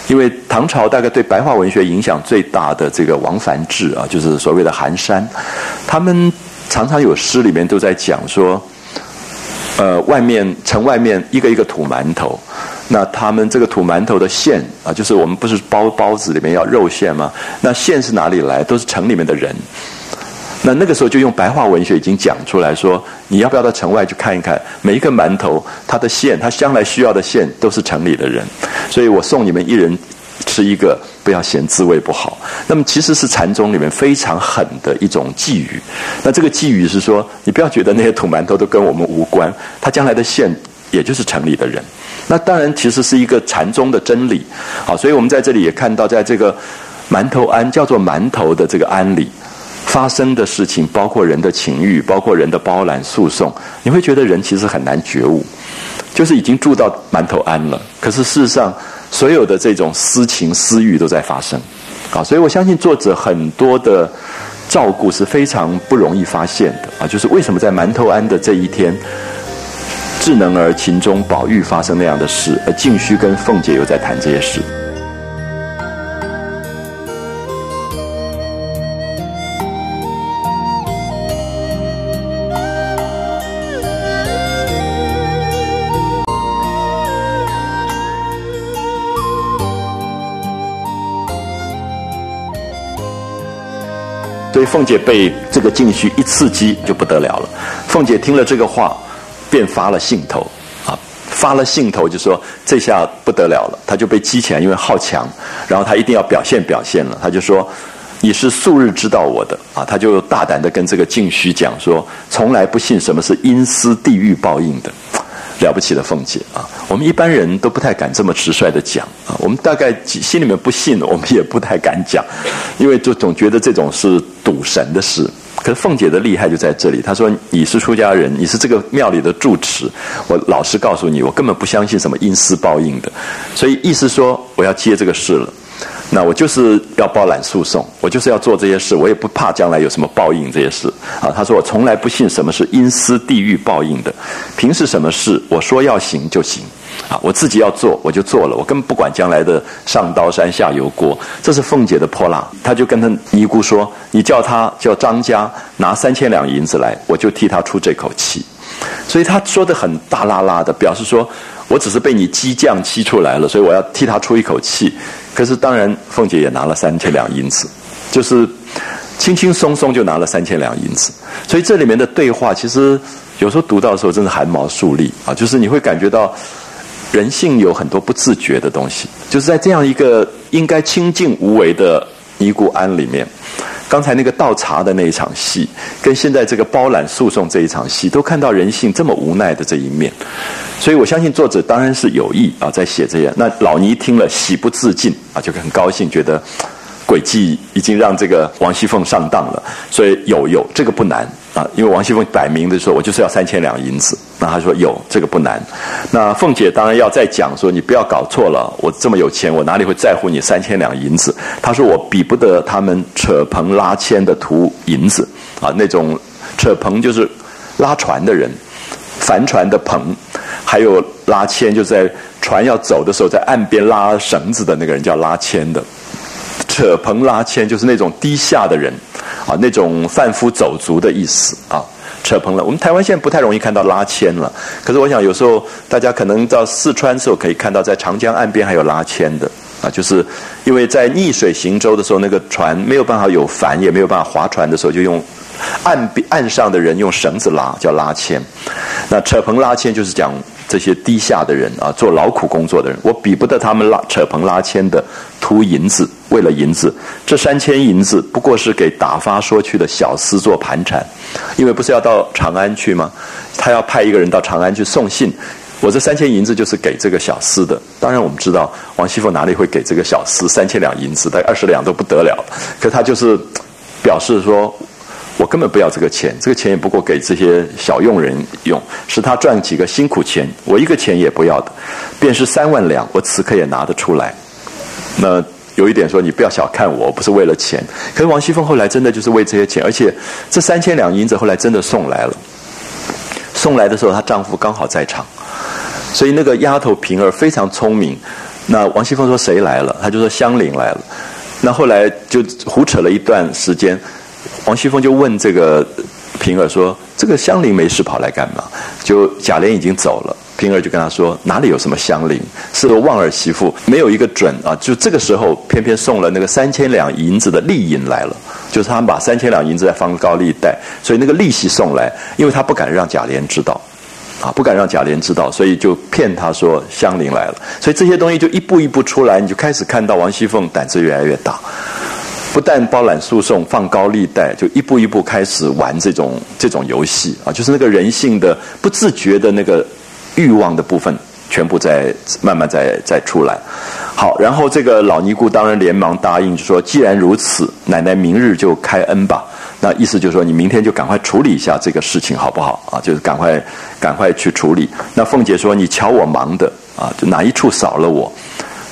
S1: 因为唐朝大概对白话文学影响最大的这个王梵志啊，就是所谓的寒山，他们常常有诗里面都在讲说。呃，外面城外面一个一个土馒头，那他们这个土馒头的馅啊，就是我们不是包包子里面要肉馅吗？那馅是哪里来？都是城里面的人。那那个时候就用白话文学已经讲出来说，你要不要到城外去看一看？每一个馒头，它的馅，它将来需要的馅，都是城里的人。所以我送你们一人。吃一个，不要嫌滋味不好。那么其实是禅宗里面非常狠的一种寄语。那这个寄语是说，你不要觉得那些土馒头都跟我们无关，它将来的县也就是城里的人。那当然其实是一个禅宗的真理。好，所以我们在这里也看到，在这个馒头庵叫做馒头的这个庵里发生的事情，包括人的情欲，包括人的包揽诉讼，你会觉得人其实很难觉悟，就是已经住到馒头庵了。可是事实上。所有的这种私情私欲都在发生，啊，所以我相信作者很多的照顾是非常不容易发现的啊，就是为什么在馒头庵的这一天，智能儿情中宝玉发生那样的事，而静虚跟凤姐又在谈这些事。凤姐被这个静虚一刺激就不得了了。凤姐听了这个话，便发了兴头。啊，发了兴头就说这下不得了了，她就被激起来，因为好强，然后她一定要表现表现了，她就说你是素日知道我的。啊，她就大胆的跟这个静虚讲说，从来不信什么是阴司地狱报应的。了不起的凤姐啊！我们一般人都不太敢这么直率的讲啊。我们大概心里面不信，我们也不太敢讲，因为就总觉得这种是赌神的事。可是凤姐的厉害就在这里，她说：“你是出家人，你是这个庙里的住持，我老实告诉你，我根本不相信什么因私报应的。所以意思说，我要接这个事了。”那我就是要包揽诉讼，我就是要做这些事，我也不怕将来有什么报应这些事啊。他说我从来不信什么是阴司地狱报应的，平时什么事我说要行就行啊，我自己要做我就做了，我根本不管将来的上刀山下油锅。这是凤姐的泼辣，他就跟他尼姑说：“你叫他叫张家拿三千两银子来，我就替他出这口气。”所以他说的很大拉拉的，表示说我只是被你激将激出来了，所以我要替他出一口气。可是当然，凤姐也拿了三千两银子，就是轻轻松松就拿了三千两银子。所以这里面的对话，其实有时候读到的时候，真是汗毛竖立啊！就是你会感觉到人性有很多不自觉的东西，就是在这样一个应该清静无为的尼姑庵里面。刚才那个倒茶的那一场戏，跟现在这个包揽诉讼这一场戏，都看到人性这么无奈的这一面，所以我相信作者当然是有意啊，在写这些。那老尼听了喜不自禁啊，就很高兴，觉得。诡计已经让这个王熙凤上当了，所以有有这个不难啊，因为王熙凤摆明的说，我就是要三千两银子。那他说有这个不难。那凤姐当然要再讲说，你不要搞错了，我这么有钱，我哪里会在乎你三千两银子？他说我比不得他们扯棚拉纤的图银子啊，那种扯棚就是拉船的人，帆船的棚，还有拉纤就在船要走的时候，在岸边拉绳子的那个人叫拉纤的。扯棚拉纤就是那种低下的人，啊，那种贩夫走卒的意思啊。扯棚了，我们台湾现在不太容易看到拉纤了。可是我想有时候大家可能到四川时候可以看到，在长江岸边还有拉纤的啊，就是因为在逆水行舟的时候，那个船没有办法有帆，也没有办法划船的时候，就用岸边岸上的人用绳子拉，叫拉纤。那扯棚拉纤就是讲。这些低下的人啊，做劳苦工作的人，我比不得他们拉扯棚拉纤的图银子，为了银子，这三千银子不过是给打发说去的小厮做盘缠，因为不是要到长安去吗？他要派一个人到长安去送信。我这三千银子就是给这个小厮的。当然，我们知道王熙凤哪里会给这个小厮三千两银子？大概二十两都不得了。可他就是表示说，我根本不要这个钱，这个钱也不过给这些小佣人用，是他赚几个辛苦钱，我一个钱也不要的。便是三万两，我此刻也拿得出来。那有一点说，你不要小看我，不是为了钱。可是王熙凤后来真的就是为这些钱，而且这三千两银子后来真的送来了。送来的时候，她丈夫刚好在场。所以那个丫头平儿非常聪明，那王熙凤说谁来了？她就说香菱来了。那后来就胡扯了一段时间，王熙凤就问这个平儿说：“这个香菱没事跑来干嘛？”就贾琏已经走了，平儿就跟他说：“哪里有什么香菱？是个旺儿媳妇，没有一个准啊！”就这个时候，偏偏送了那个三千两银子的利银来了，就是他们把三千两银子在放高利贷，所以那个利息送来，因为他不敢让贾琏知道。啊，不敢让贾琏知道，所以就骗他说香菱来了。所以这些东西就一步一步出来，你就开始看到王熙凤胆子越来越大，不但包揽诉讼、放高利贷，就一步一步开始玩这种这种游戏啊，就是那个人性的不自觉的那个欲望的部分，全部在慢慢在在出来。好，然后这个老尼姑当然连忙答应，就说既然如此，奶奶明日就开恩吧。那意思就是说，你明天就赶快处理一下这个事情，好不好啊？就是赶快，赶快去处理。那凤姐说：“你瞧我忙的啊，就哪一处少了我？”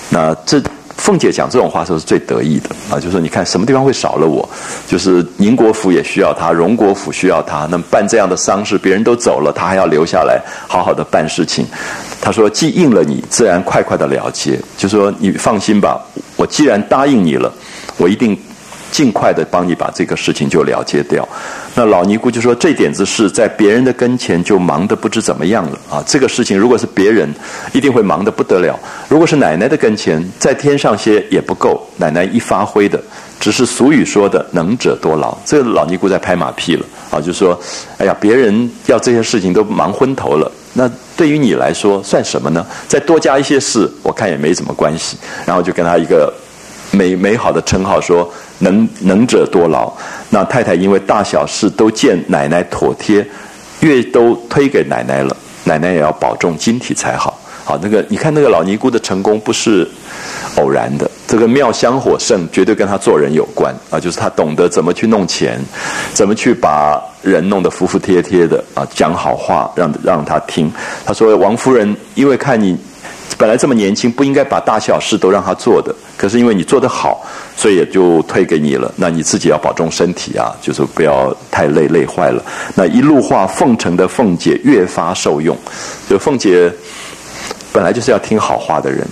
S1: 那这凤姐讲这种话时候是最得意的啊，就说：“你看什么地方会少了我？就是宁国府也需要他，荣国府需要他。那么办这样的丧事，别人都走了，他还要留下来好好的办事情。”他说：“既应了你，自然快快的了结。就说你放心吧，我既然答应你了，我一定。”尽快的帮你把这个事情就了结掉。那老尼姑就说：“这点子事在别人的跟前就忙得不知怎么样了啊！这个事情如果是别人，一定会忙得不得了。如果是奶奶的跟前，再添上些也不够。奶奶一发挥的，只是俗语说的‘能者多劳’。这个老尼姑在拍马屁了啊！就说：‘哎呀，别人要这些事情都忙昏头了，那对于你来说算什么呢？再多加一些事，我看也没什么关系。’然后就跟他一个美美好的称号说。”能能者多劳，那太太因为大小事都见奶奶妥帖，越都推给奶奶了，奶奶也要保重晶体才好。好，那个你看那个老尼姑的成功不是偶然的，这个妙香火盛绝对跟她做人有关啊，就是她懂得怎么去弄钱，怎么去把人弄得服服帖帖的啊，讲好话让让他听。他说王夫人因为看你。本来这么年轻，不应该把大小事都让他做的。可是因为你做得好，所以也就推给你了。那你自己要保重身体啊，就是不要太累，累坏了。那一路话，奉承的凤姐越发受用。就凤姐本来就是要听好话的人，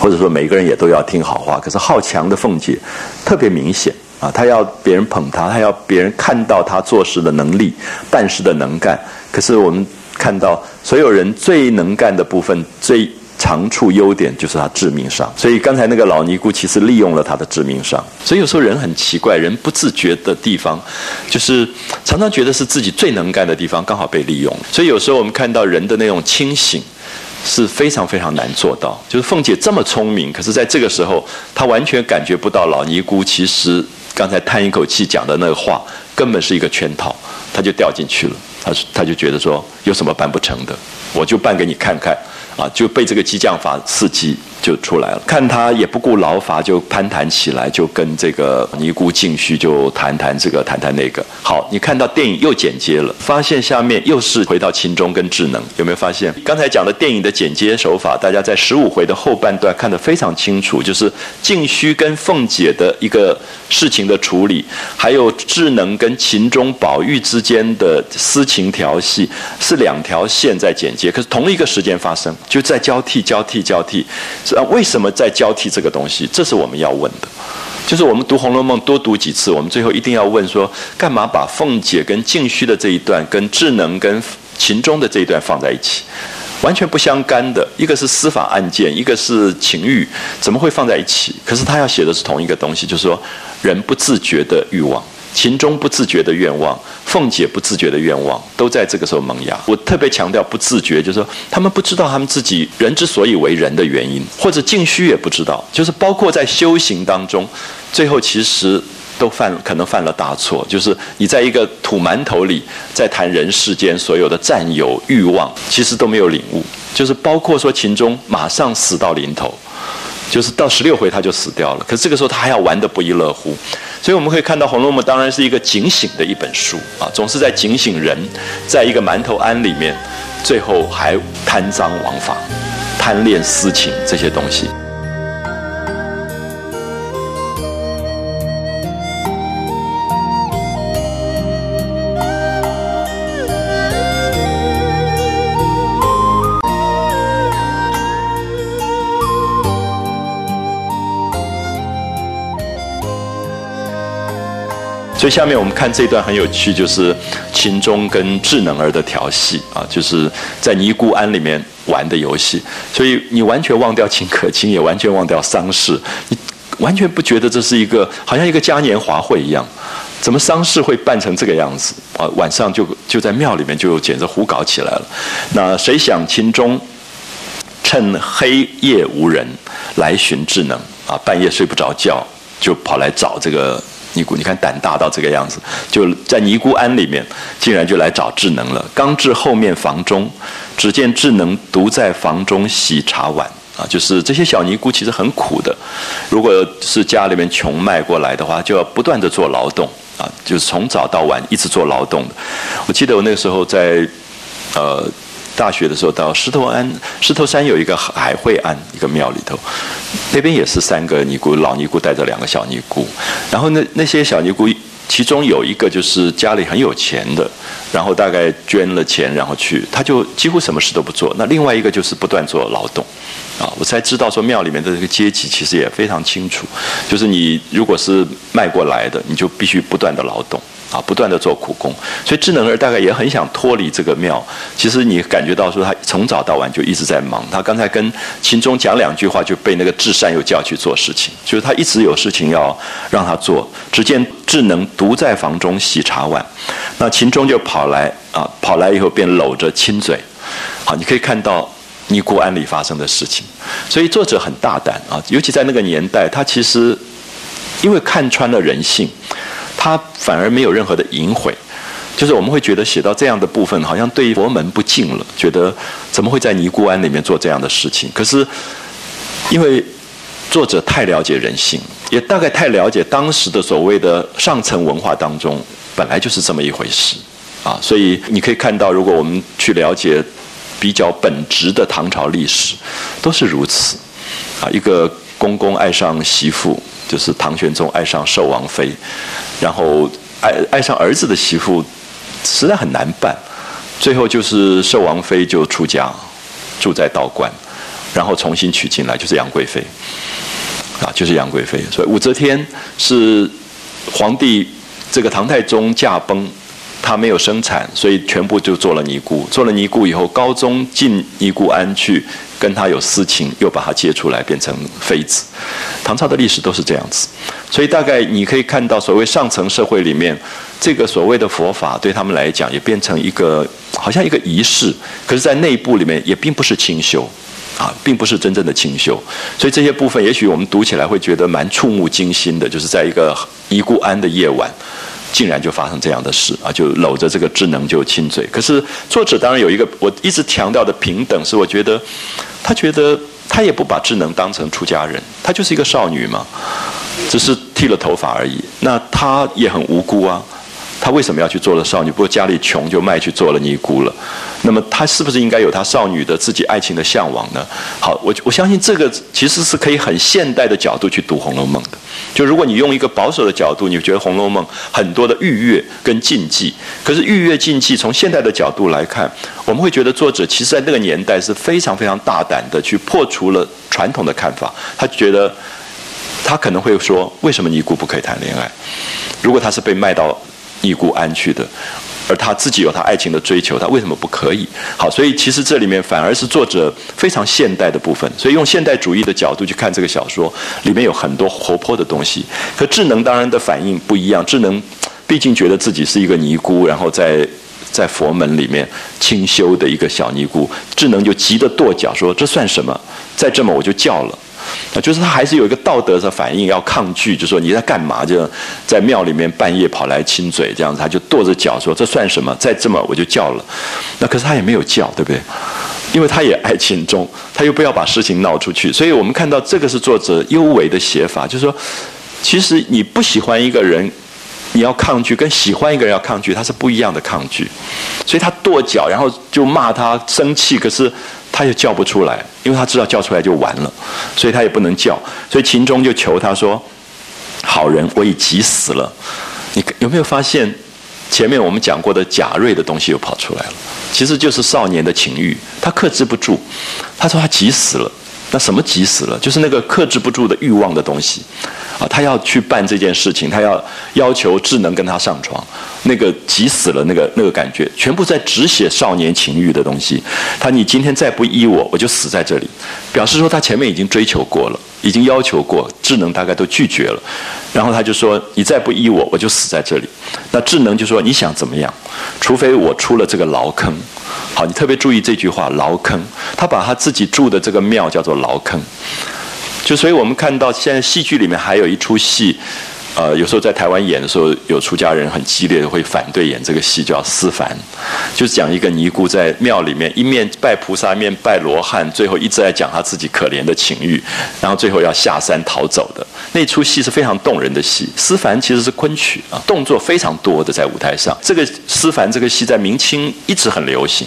S1: 或者说每个人也都要听好话。可是好强的凤姐特别明显啊，她要别人捧她，她要别人看到她做事的能力、办事的能干。可是我们。看到所有人最能干的部分、最长处、优点，就是他致命伤。所以刚才那个老尼姑其实利用了他的致命伤。所以有时候人很奇怪，人不自觉的地方，就是常常觉得是自己最能干的地方，刚好被利用。所以有时候我们看到人的那种清醒是非常非常难做到。就是凤姐这么聪明，可是在这个时候，她完全感觉不到老尼姑其实刚才叹一口气讲的那个话，根本是一个圈套，他就掉进去了。他他就觉得说有什么办不成的，我就办给你看看，啊，就被这个激将法刺激。就出来了，看他也不顾劳乏，就攀谈起来，就跟这个尼姑静虚就谈谈这个，谈谈那个。好，你看到电影又剪接了，发现下面又是回到秦钟跟智能，有没有发现？刚才讲的电影的剪接手法，大家在十五回的后半段看得非常清楚，就是静虚跟凤姐的一个事情的处理，还有智能跟秦钟、宝玉之间的私情调戏，是两条线在剪接，可是同一个时间发生，就在交替、交替、交替。是啊为什么在交替这个东西？这是我们要问的。就是我们读《红楼梦》多读几次，我们最后一定要问说：干嘛把凤姐跟静虚的这一段，跟智能跟秦钟的这一段放在一起？完全不相干的，一个是司法案件，一个是情欲，怎么会放在一起？可是他要写的是同一个东西，就是说人不自觉的欲望。秦钟不自觉的愿望，凤姐不自觉的愿望，都在这个时候萌芽。我特别强调不自觉，就是说他们不知道他们自己人之所以为人的原因，或者静虚也不知道，就是包括在修行当中，最后其实都犯可能犯了大错，就是你在一个土馒头里在谈人世间所有的占有欲望，其实都没有领悟，就是包括说秦钟马上死到临头。就是到十六回他就死掉了，可是这个时候他还要玩得不亦乐乎，所以我们可以看到《红楼梦》当然是一个警醒的一本书啊，总是在警醒人，在一个馒头庵里面，最后还贪赃枉法、贪恋私情这些东西。所以下面我们看这段很有趣，就是秦钟跟智能儿的调戏啊，就是在尼姑庵里面玩的游戏。所以你完全忘掉秦可卿，也完全忘掉丧事，你完全不觉得这是一个好像一个嘉年华会一样。怎么丧事会办成这个样子啊？晚上就就在庙里面就简直胡搞起来了。那谁想秦钟趁黑夜无人来寻智能啊？半夜睡不着觉，就跑来找这个。尼姑，你看胆大到这个样子，就在尼姑庵里面，竟然就来找智能了。刚至后面房中，只见智能独在房中洗茶碗啊，就是这些小尼姑其实很苦的。如果是家里面穷卖过来的话，就要不断的做劳动啊，就是从早到晚一直做劳动。我记得我那个时候在，呃。大学的时候到石头庵，石头山有一个海会庵，一个庙里头，那边也是三个尼姑，老尼姑带着两个小尼姑，然后那那些小尼姑，其中有一个就是家里很有钱的，然后大概捐了钱，然后去，他就几乎什么事都不做。那另外一个就是不断做劳动，啊，我才知道说庙里面的这个阶级其实也非常清楚，就是你如果是卖过来的，你就必须不断的劳动。啊，不断的做苦工，所以智能儿大概也很想脱离这个庙。其实你感觉到说，他从早到晚就一直在忙。他刚才跟秦钟讲两句话，就被那个智善又叫去做事情，就是他一直有事情要让他做。只见智能独在房中洗茶碗，那秦钟就跑来啊，跑来以后便搂着亲嘴。好，你可以看到尼姑庵里发生的事情。所以作者很大胆啊，尤其在那个年代，他其实因为看穿了人性。他反而没有任何的隐晦，就是我们会觉得写到这样的部分，好像对佛门不敬了，觉得怎么会在尼姑庵里面做这样的事情？可是，因为作者太了解人性，也大概太了解当时的所谓的上层文化当中，本来就是这么一回事啊。所以你可以看到，如果我们去了解比较本质的唐朝历史，都是如此啊。一个公公爱上媳妇。就是唐玄宗爱上寿王妃，然后爱爱上儿子的媳妇，实在很难办。最后就是寿王妃就出家，住在道观，然后重新娶进来，就是杨贵妃，啊，就是杨贵妃。所以武则天是皇帝这个唐太宗驾崩。他没有生产，所以全部就做了尼姑。做了尼姑以后，高宗进尼姑庵去跟他有私情，又把他接出来变成妃子。唐朝的历史都是这样子，所以大概你可以看到，所谓上层社会里面，这个所谓的佛法对他们来讲也变成一个好像一个仪式，可是，在内部里面也并不是清修，啊，并不是真正的清修。所以这些部分，也许我们读起来会觉得蛮触目惊心的，就是在一个尼姑庵的夜晚。竟然就发生这样的事啊！就搂着这个智能就亲嘴。可是作者当然有一个我一直强调的平等，是我觉得他觉得他也不把智能当成出家人，他就是一个少女嘛，只是剃了头发而已。那他也很无辜啊。她为什么要去做了少女？不过家里穷，就卖去做了尼姑了。那么她是不是应该有她少女的自己爱情的向往呢？好，我我相信这个其实是可以很现代的角度去读《红楼梦》的。就如果你用一个保守的角度，你觉得《红楼梦》很多的逾越跟禁忌，可是逾越禁忌从现代的角度来看，我们会觉得作者其实在那个年代是非常非常大胆的去破除了传统的看法。他觉得他可能会说：为什么尼姑不可以谈恋爱？如果他是被卖到。尼姑庵去的，而他自己有他爱情的追求，他为什么不可以？好，所以其实这里面反而是作者非常现代的部分，所以用现代主义的角度去看这个小说，里面有很多活泼的东西。可智能当然的反应不一样，智能。毕竟觉得自己是一个尼姑，然后在在佛门里面清修的一个小尼姑，智能就急得跺脚说：“这算什么？再这么我就叫了。”啊，就是他还是有一个道德的反应，要抗拒，就说你在干嘛？就在庙里面半夜跑来亲嘴这样子，他就跺着脚说：“这算什么？再这么我就叫了。”那可是他也没有叫，对不对？因为他也爱秦钟，他又不要把事情闹出去，所以我们看到这个是作者幽微的写法，就是说，其实你不喜欢一个人，你要抗拒，跟喜欢一个人要抗拒，他是不一样的抗拒。所以他跺脚，然后就骂他生气，可是他又叫不出来，因为他知道叫出来就完了，所以他也不能叫。所以秦钟就求他说：“好人，我已急死了。”你有没有发现？前面我们讲过的贾瑞的东西又跑出来了，其实就是少年的情欲，他克制不住。他说他急死了，那什么急死了？就是那个克制不住的欲望的东西，啊，他要去办这件事情，他要要求智能跟他上床，那个急死了，那个那个感觉，全部在只写少年情欲的东西。他你今天再不依我，我就死在这里，表示说他前面已经追求过了。已经要求过，智能大概都拒绝了，然后他就说：“你再不依我，我就死在这里。”那智能就说：“你想怎么样？除非我出了这个牢坑。”好，你特别注意这句话“牢坑”，他把他自己住的这个庙叫做牢坑。就所以我们看到现在戏剧里面还有一出戏。呃，有时候在台湾演的时候，有出家人很激烈的会反对演这个戏，叫《思凡》，就是讲一个尼姑在庙里面一面拜菩萨，一面拜罗汉，最后一直在讲他自己可怜的情欲，然后最后要下山逃走的那出戏是非常动人的戏。思凡其实是昆曲啊，动作非常多的在舞台上。这个思凡这个戏在明清一直很流行。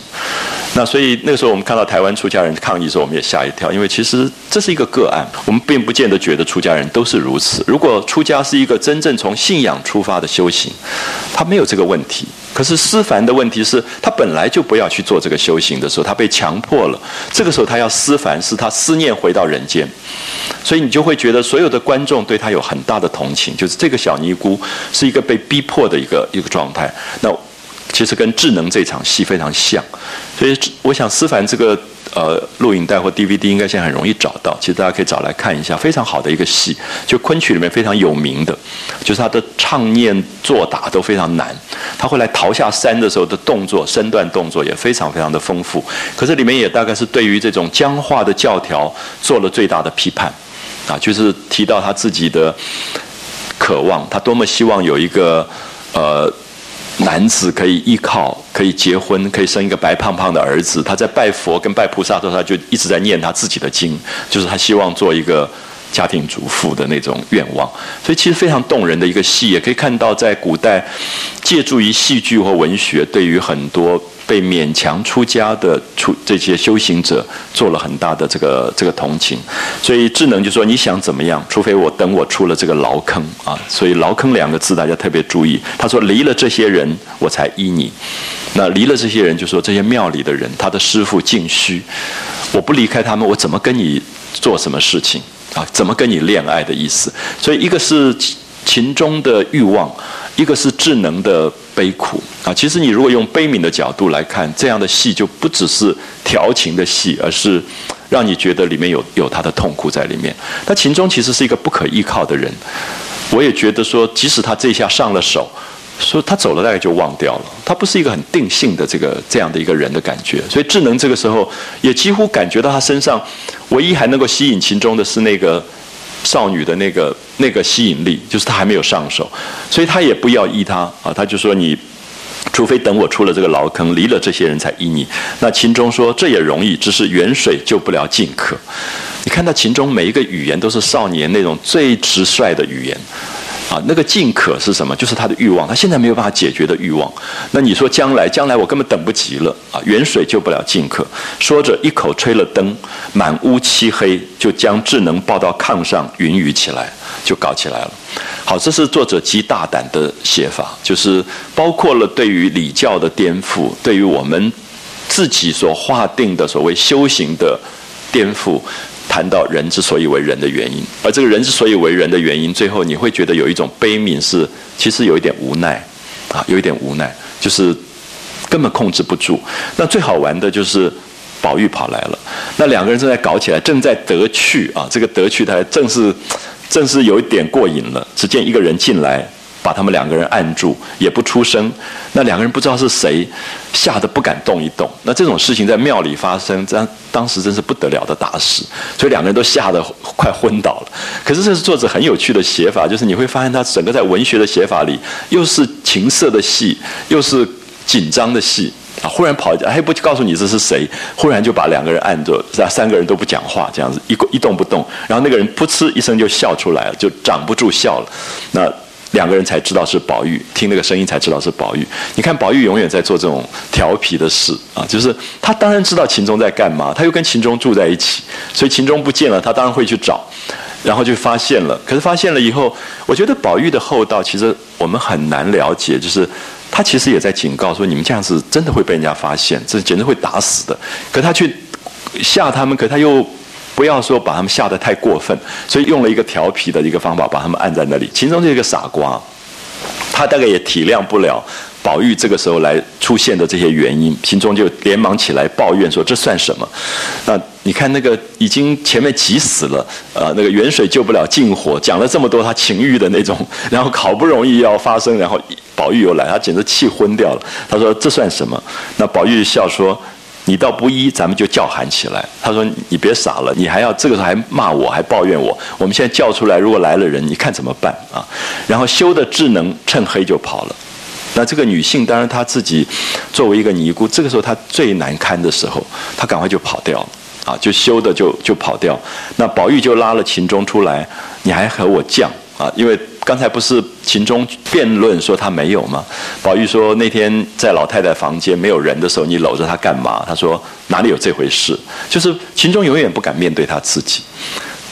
S1: 那所以那个时候我们看到台湾出家人抗议的时候，我们也吓一跳，因为其实这是一个个案，我们并不见得觉得出家人都是如此。如果出家是一个真正从信仰出发的修行，他没有这个问题。可是思凡的问题是他本来就不要去做这个修行的时候，他被强迫了。这个时候他要思凡，是他思念回到人间，所以你就会觉得所有的观众对他有很大的同情，就是这个小尼姑是一个被逼迫的一个一个状态。那。其实跟智能这场戏非常像，所以我想思凡这个呃录影带或 DVD 应该现在很容易找到，其实大家可以找来看一下，非常好的一个戏，就昆曲里面非常有名的，就是他的唱念做打都非常难，他后来逃下山的时候的动作身段动作也非常非常的丰富，可是里面也大概是对于这种僵化的教条做了最大的批判，啊，就是提到他自己的渴望，他多么希望有一个呃。男子可以依靠，可以结婚，可以生一个白胖胖的儿子。他在拜佛跟拜菩萨的时候，他就一直在念他自己的经，就是他希望做一个家庭主妇的那种愿望。所以其实非常动人的一个戏，也可以看到在古代借助于戏剧或文学，对于很多。被勉强出家的出这些修行者做了很大的这个这个同情，所以智能就说你想怎么样？除非我等我出了这个牢坑啊！所以牢坑两个字大家特别注意。他说离了这些人我才依你，那离了这些人就说这些庙里的人，他的师傅净虚，我不离开他们，我怎么跟你做什么事情啊？怎么跟你恋爱的意思？所以一个是情中的欲望。一个是智能的悲苦啊，其实你如果用悲悯的角度来看，这样的戏就不只是调情的戏，而是让你觉得里面有有他的痛苦在里面。那秦钟其实是一个不可依靠的人，我也觉得说，即使他这下上了手，说他走了大概就忘掉了，他不是一个很定性的这个这样的一个人的感觉。所以智能这个时候也几乎感觉到他身上唯一还能够吸引秦钟的是那个。少女的那个那个吸引力，就是他还没有上手，所以他也不要依他啊，他就说你，除非等我出了这个牢坑，离了这些人才依你。那秦钟说这也容易，只是远水救不了近渴。你看到秦钟每一个语言都是少年那种最直率的语言。啊，那个尽可是什么？就是他的欲望，他现在没有办法解决的欲望。那你说将来，将来我根本等不及了啊！远水救不了近渴。说着，一口吹了灯，满屋漆黑，就将智能抱到炕上，云雨起来，就搞起来了。好，这是作者极大胆的写法，就是包括了对于礼教的颠覆，对于我们自己所划定的所谓修行的颠覆。谈到人之所以为人的原因，而这个人之所以为人的原因，最后你会觉得有一种悲悯，是其实有一点无奈，啊，有一点无奈，就是根本控制不住。那最好玩的就是宝玉跑来了，那两个人正在搞起来，正在得趣啊，这个得趣他正是正是有一点过瘾了。只见一个人进来，把他们两个人按住，也不出声。那两个人不知道是谁，吓得不敢动一动。那这种事情在庙里发生，当当时真是不得了的大事，所以两个人都吓得快昏倒了。可是这是作者很有趣的写法，就是你会发现他整个在文学的写法里，又是情色的戏，又是紧张的戏。啊！忽然跑，还不告诉你这是谁？忽然就把两个人按着，三三个人都不讲话，这样子一一动不动。然后那个人噗嗤一声就笑出来了，就掌不住笑了。那两个人才知道是宝玉，听那个声音才知道是宝玉。你看宝玉永远在做这种调皮的事啊，就是他当然知道秦钟在干嘛，他又跟秦钟住在一起，所以秦钟不见了，他当然会去找，然后就发现了。可是发现了以后，我觉得宝玉的厚道其实我们很难了解，就是。他其实也在警告说：“你们这样子真的会被人家发现，这简直会打死的。”可他去吓他们，可他又不要说把他们吓得太过分，所以用了一个调皮的一个方法，把他们按在那里。秦钟是一个傻瓜，他大概也体谅不了。宝玉这个时候来出现的这些原因，心中就连忙起来抱怨说：“这算什么？那你看那个已经前面急死了，呃，那个远水救不了近火，讲了这么多他情欲的那种，然后好不容易要发生，然后宝玉又来，他简直气昏掉了。他说这算什么？那宝玉笑说：你倒不依，咱们就叫喊起来。他说你别傻了，你还要这个时候还骂我，还抱怨我。我们现在叫出来，如果来了人，你看怎么办啊？然后修的智能趁黑就跑了。”那这个女性当然她自己作为一个尼姑，这个时候她最难堪的时候，她赶快就跑掉了啊，就羞的就就跑掉。那宝玉就拉了秦钟出来，你还和我犟啊？因为刚才不是秦钟辩论说他没有吗？宝玉说那天在老太太房间没有人的时候，你搂着她干嘛？他说哪里有这回事？就是秦钟永远不敢面对他自己。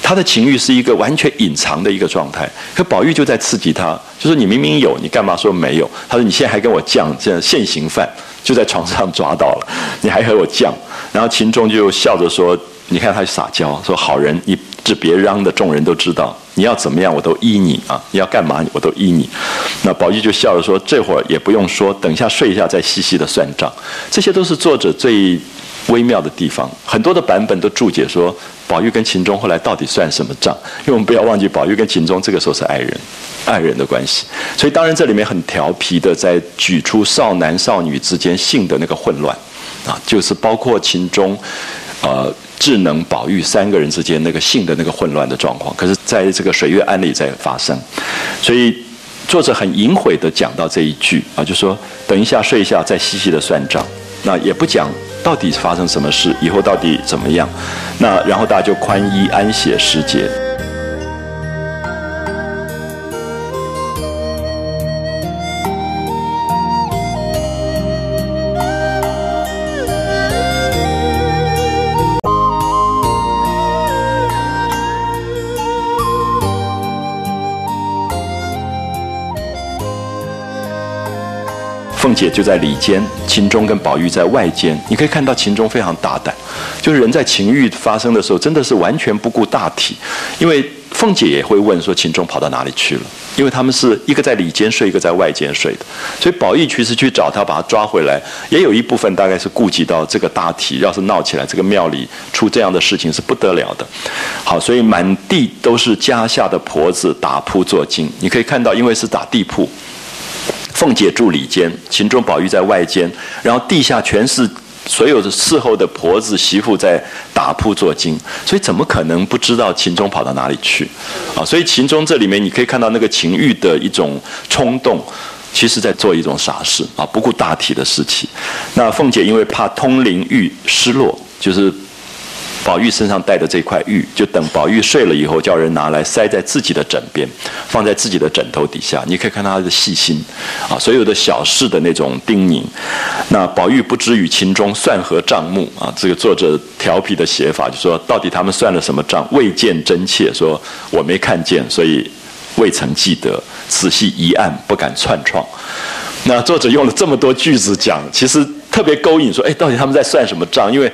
S1: 他的情欲是一个完全隐藏的一个状态，可宝玉就在刺激他，就说你明明有，你干嘛说没有？他说你现在还跟我犟，这样现行犯就在床上抓到了，你还和我犟。然后秦钟就笑着说：“你看他撒娇，说好人你这别嚷的，众人都知道，你要怎么样我都依你啊，你要干嘛我都依你。”那宝玉就笑着说：“这会儿也不用说，等一下睡一下再细细的算账。”这些都是作者最。微妙的地方，很多的版本都注解说，宝玉跟秦钟后来到底算什么账？因为我们不要忘记，宝玉跟秦钟这个时候是爱人，爱人的关系。所以当然这里面很调皮的在举出少男少女之间性的那个混乱，啊，就是包括秦钟、呃智能、宝玉三个人之间那个性的那个混乱的状况。可是在这个水月庵里在发生，所以作者很隐晦的讲到这一句啊，就说等一下睡一下再细细的算账，那也不讲。到底发生什么事？以后到底怎么样？那然后大家就宽衣安歇时节。凤姐就在里间，秦钟跟宝玉在外间。你可以看到秦钟非常大胆，就是人在情欲发生的时候，真的是完全不顾大体。因为凤姐也会问说：“秦钟跑到哪里去了？”因为他们是一个在里间睡，一个在外间睡的，所以宝玉其实去找他，把他抓回来，也有一部分大概是顾及到这个大体。要是闹起来，这个庙里出这样的事情是不得了的。好，所以满地都是家下的婆子打铺做金。你可以看到，因为是打地铺。凤姐住里间，秦钟宝玉在外间，然后地下全是所有的伺候的婆子媳妇在打铺做经，所以怎么可能不知道秦钟跑到哪里去？啊，所以秦钟这里面你可以看到那个情欲的一种冲动，其实在做一种傻事啊，不顾大体的事情。那凤姐因为怕通灵玉失落，就是。宝玉身上带的这块玉，就等宝玉睡了以后，叫人拿来塞在自己的枕边，放在自己的枕头底下。你可以看他的细心，啊，所有的小事的那种叮咛。那宝玉不知与秦钟算何账目啊？这个作者调皮的写法，就说到底他们算了什么账？未见真切，说我没看见，所以未曾记得。仔细一案，不敢串创。那作者用了这么多句子讲，其实特别勾引，说，哎，到底他们在算什么账？因为。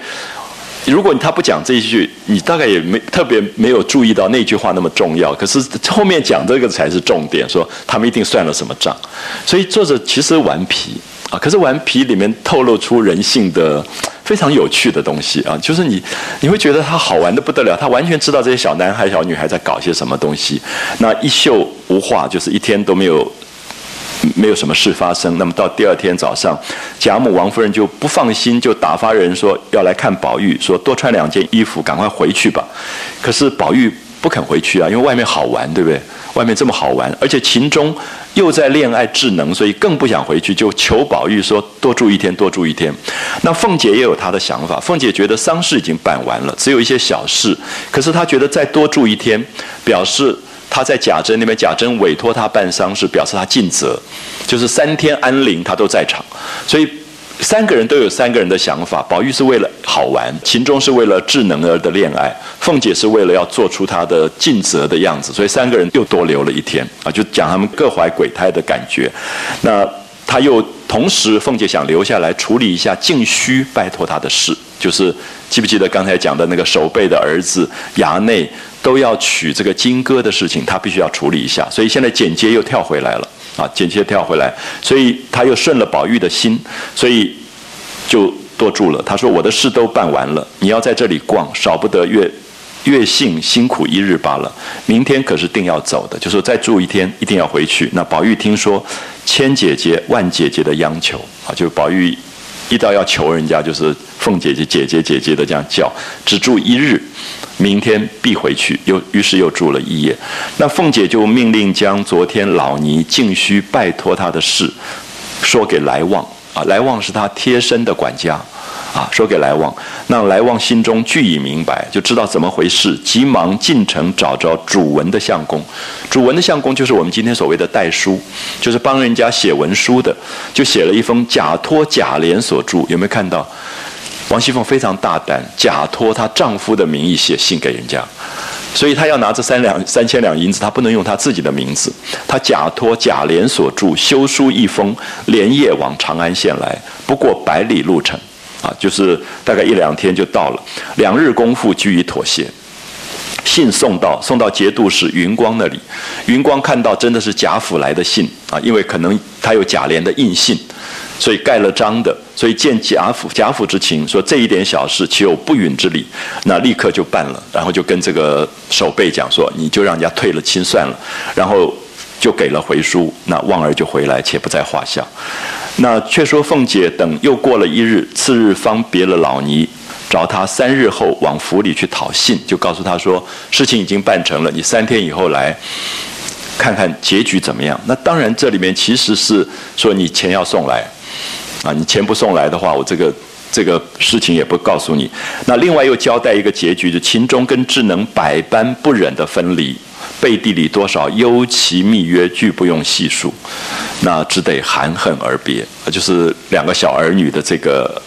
S1: 如果他不讲这一句，你大概也没特别没有注意到那句话那么重要。可是后面讲这个才是重点，说他们一定算了什么账。所以作者其实顽皮啊，可是顽皮里面透露出人性的非常有趣的东西啊，就是你你会觉得他好玩的不得了，他完全知道这些小男孩小女孩在搞些什么东西。那一宿无话，就是一天都没有没有什么事发生。那么到第二天早上，贾母、王夫人就不放心，就打发人说要来看宝玉，说多穿两件衣服，赶快回去吧。可是宝玉不肯回去啊，因为外面好玩，对不对？外面这么好玩，而且秦钟又在恋爱智能，所以更不想回去，就求宝玉说多住一天，多住一天。那凤姐也有她的想法，凤姐觉得丧事已经办完了，只有一些小事，可是她觉得再多住一天，表示。他在贾珍那边，贾珍委托他办丧事，表示他尽责，就是三天安灵他都在场，所以三个人都有三个人的想法。宝玉是为了好玩，秦钟是为了智能儿的恋爱，凤姐是为了要做出她的尽责的样子，所以三个人又多留了一天啊，就讲他们各怀鬼胎的感觉。那他又同时，凤姐想留下来处理一下静虚拜托他的事，就是记不记得刚才讲的那个守备的儿子衙内。都要娶这个金戈的事情，他必须要处理一下，所以现在简洁又跳回来了啊，简洁跳回来，所以他又顺了宝玉的心，所以就多住了。他说：“我的事都办完了，你要在这里逛，少不得月月幸辛苦一日罢了。明天可是定要走的，就说再住一天，一定要回去。”那宝玉听说千姐姐万姐姐的央求啊，就宝玉一到要求人家，就是凤姐姐、姐姐、姐姐的这样叫，只住一日。明天必回去，又于是又住了一夜。那凤姐就命令将昨天老尼静虚拜托他的事，说给来旺啊，来旺是他贴身的管家啊，说给来旺。那来旺心中俱已明白，就知道怎么回事，急忙进城找着主文的相公。主文的相公就是我们今天所谓的代书，就是帮人家写文书的，就写了一封假托贾琏所著，有没有看到？王熙凤非常大胆，假托她丈夫的名义写信给人家，所以他要拿这三两三千两银子，他不能用他自己的名字，他假托贾琏所著修书一封，连夜往长安县来，不过百里路程，啊，就是大概一两天就到了，两日功夫居于妥协。信送到，送到节度使云光那里，云光看到真的是贾府来的信啊，因为可能他有贾琏的印信。所以盖了章的，所以见贾府贾府之情，说这一点小事岂有不允之理？那立刻就办了，然后就跟这个守备讲说，你就让人家退了亲算了，然后就给了回书，那旺儿就回来，且不在话下。那却说凤姐等又过了一日，次日方别了老尼，找他三日后往府里去讨信，就告诉他说事情已经办成了，你三天以后来。看看结局怎么样？那当然，这里面其实是说你钱要送来。啊，你钱不送来的话，我这个这个事情也不告诉你。那另外又交代一个结局，就秦钟跟智能百般不忍的分离，背地里多少幽奇密约，俱不用细数，那只得含恨而别。啊就是两个小儿女的这个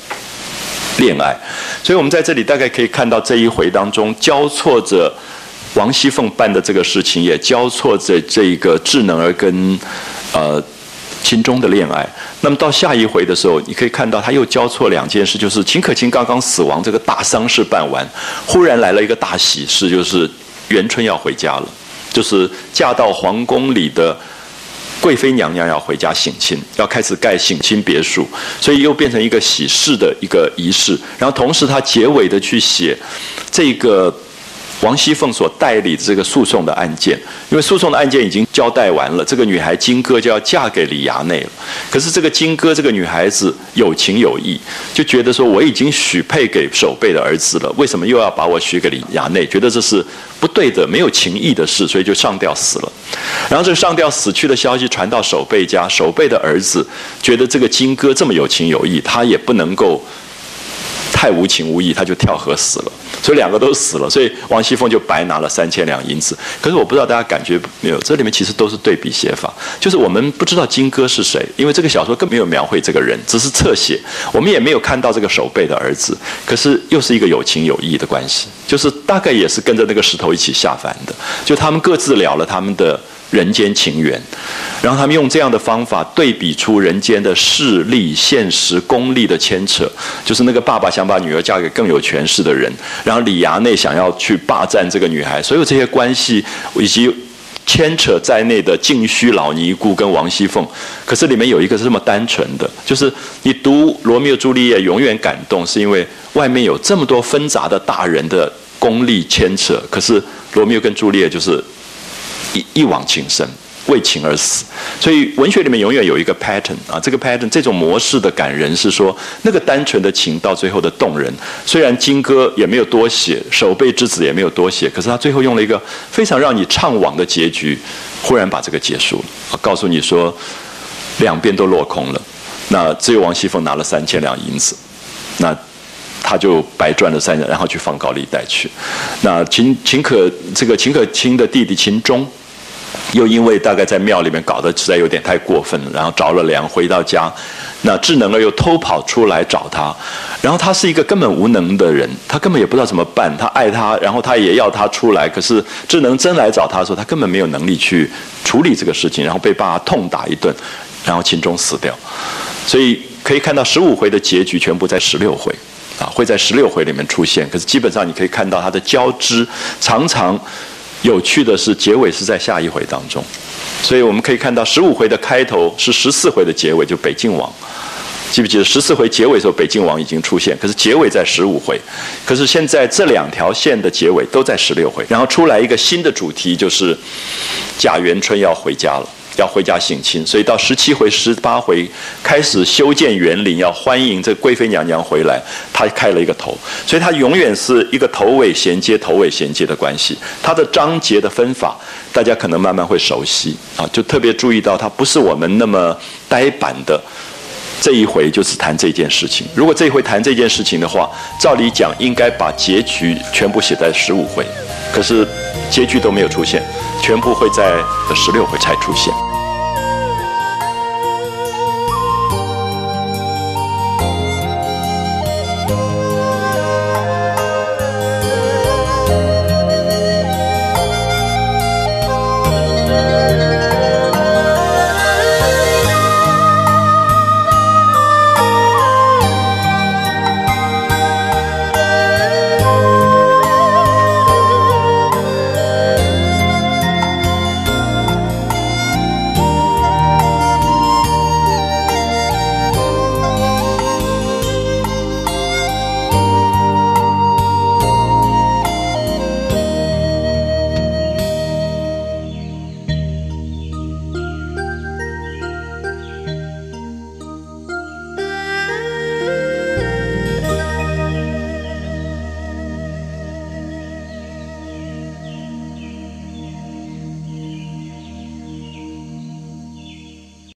S1: 恋爱。所以我们在这里大概可以看到这一回当中交错着王熙凤办的这个事情，也交错着这个智能儿跟呃。秦钟的恋爱，那么到下一回的时候，你可以看到他又交错两件事，就是秦可卿刚刚死亡，这个大丧事办完，忽然来了一个大喜事，就是元春要回家了，就是嫁到皇宫里的贵妃娘娘要回家省亲，要开始盖省亲别墅，所以又变成一个喜事的一个仪式。然后同时他结尾的去写这个。王熙凤所代理的这个诉讼的案件，因为诉讼的案件已经交代完了，这个女孩金哥就要嫁给李衙内了。可是这个金哥这个女孩子有情有义，就觉得说我已经许配给守备的儿子了，为什么又要把我许给李衙内？觉得这是不对的，没有情义的事，所以就上吊死了。然后这个上吊死去的消息传到守备家，守备的儿子觉得这个金哥这么有情有义，他也不能够。太无情无义，他就跳河死了，所以两个都死了，所以王熙凤就白拿了三千两银子。可是我不知道大家感觉没有，这里面其实都是对比写法，就是我们不知道金哥是谁，因为这个小说更没有描绘这个人，只是侧写，我们也没有看到这个守备的儿子，可是又是一个有情有义的关系，就是大概也是跟着那个石头一起下凡的，就他们各自了了他们的。人间情缘，然后他们用这样的方法对比出人间的势力、现实、功利的牵扯，就是那个爸爸想把女儿嫁给更有权势的人，然后李衙内想要去霸占这个女孩，所有这些关系以及牵扯在内的静虚老尼姑跟王熙凤，可是里面有一个是这么单纯的，就是你读《罗密欧朱丽叶》永远感动，是因为外面有这么多纷杂的大人的功利牵扯，可是罗密欧跟朱丽叶就是。一一往情深为情而死。所以文学里面永远有一个 pattern 啊，这个 pattern 这种模式的感人是说，那个单纯的情到最后的动人。虽然金戈也没有多写，守备之子也没有多写，可是他最后用了一个非常让你怅惘的结局，忽然把这个结束了，告诉你说，两边都落空了。那只有王熙凤拿了三千两银子，那。他就白赚了三年，然后去放高利贷去。那秦秦可这个秦可卿的弟弟秦钟，又因为大概在庙里面搞得实在有点太过分了，然后着了凉，回到家，那智能儿又偷跑出来找他，然后他是一个根本无能的人，他根本也不知道怎么办。他爱他，然后他也要他出来，可是智能真来找他的时候，他根本没有能力去处理这个事情，然后被爸爸痛打一顿，然后秦钟死掉。所以可以看到十五回的结局全部在十六回。啊，会在十六回里面出现，可是基本上你可以看到它的交织，常常有趣的是结尾是在下一回当中，所以我们可以看到十五回的开头是十四回的结尾，就北静王，记不记得十四回结尾的时候北静王已经出现，可是结尾在十五回，可是现在这两条线的结尾都在十六回，然后出来一个新的主题，就是贾元春要回家了。要回家省亲，所以到十七回、十八回开始修建园林，要欢迎这贵妃娘娘回来，她开了一个头，所以她永远是一个头尾衔接、头尾衔接的关系。她的章节的分法，大家可能慢慢会熟悉啊，就特别注意到她不是我们那么呆板的。这一回就是谈这件事情。如果这一回谈这件事情的话，照理讲应该把结局全部写在十五回，可是结局都没有出现。全部会在十六回才出现。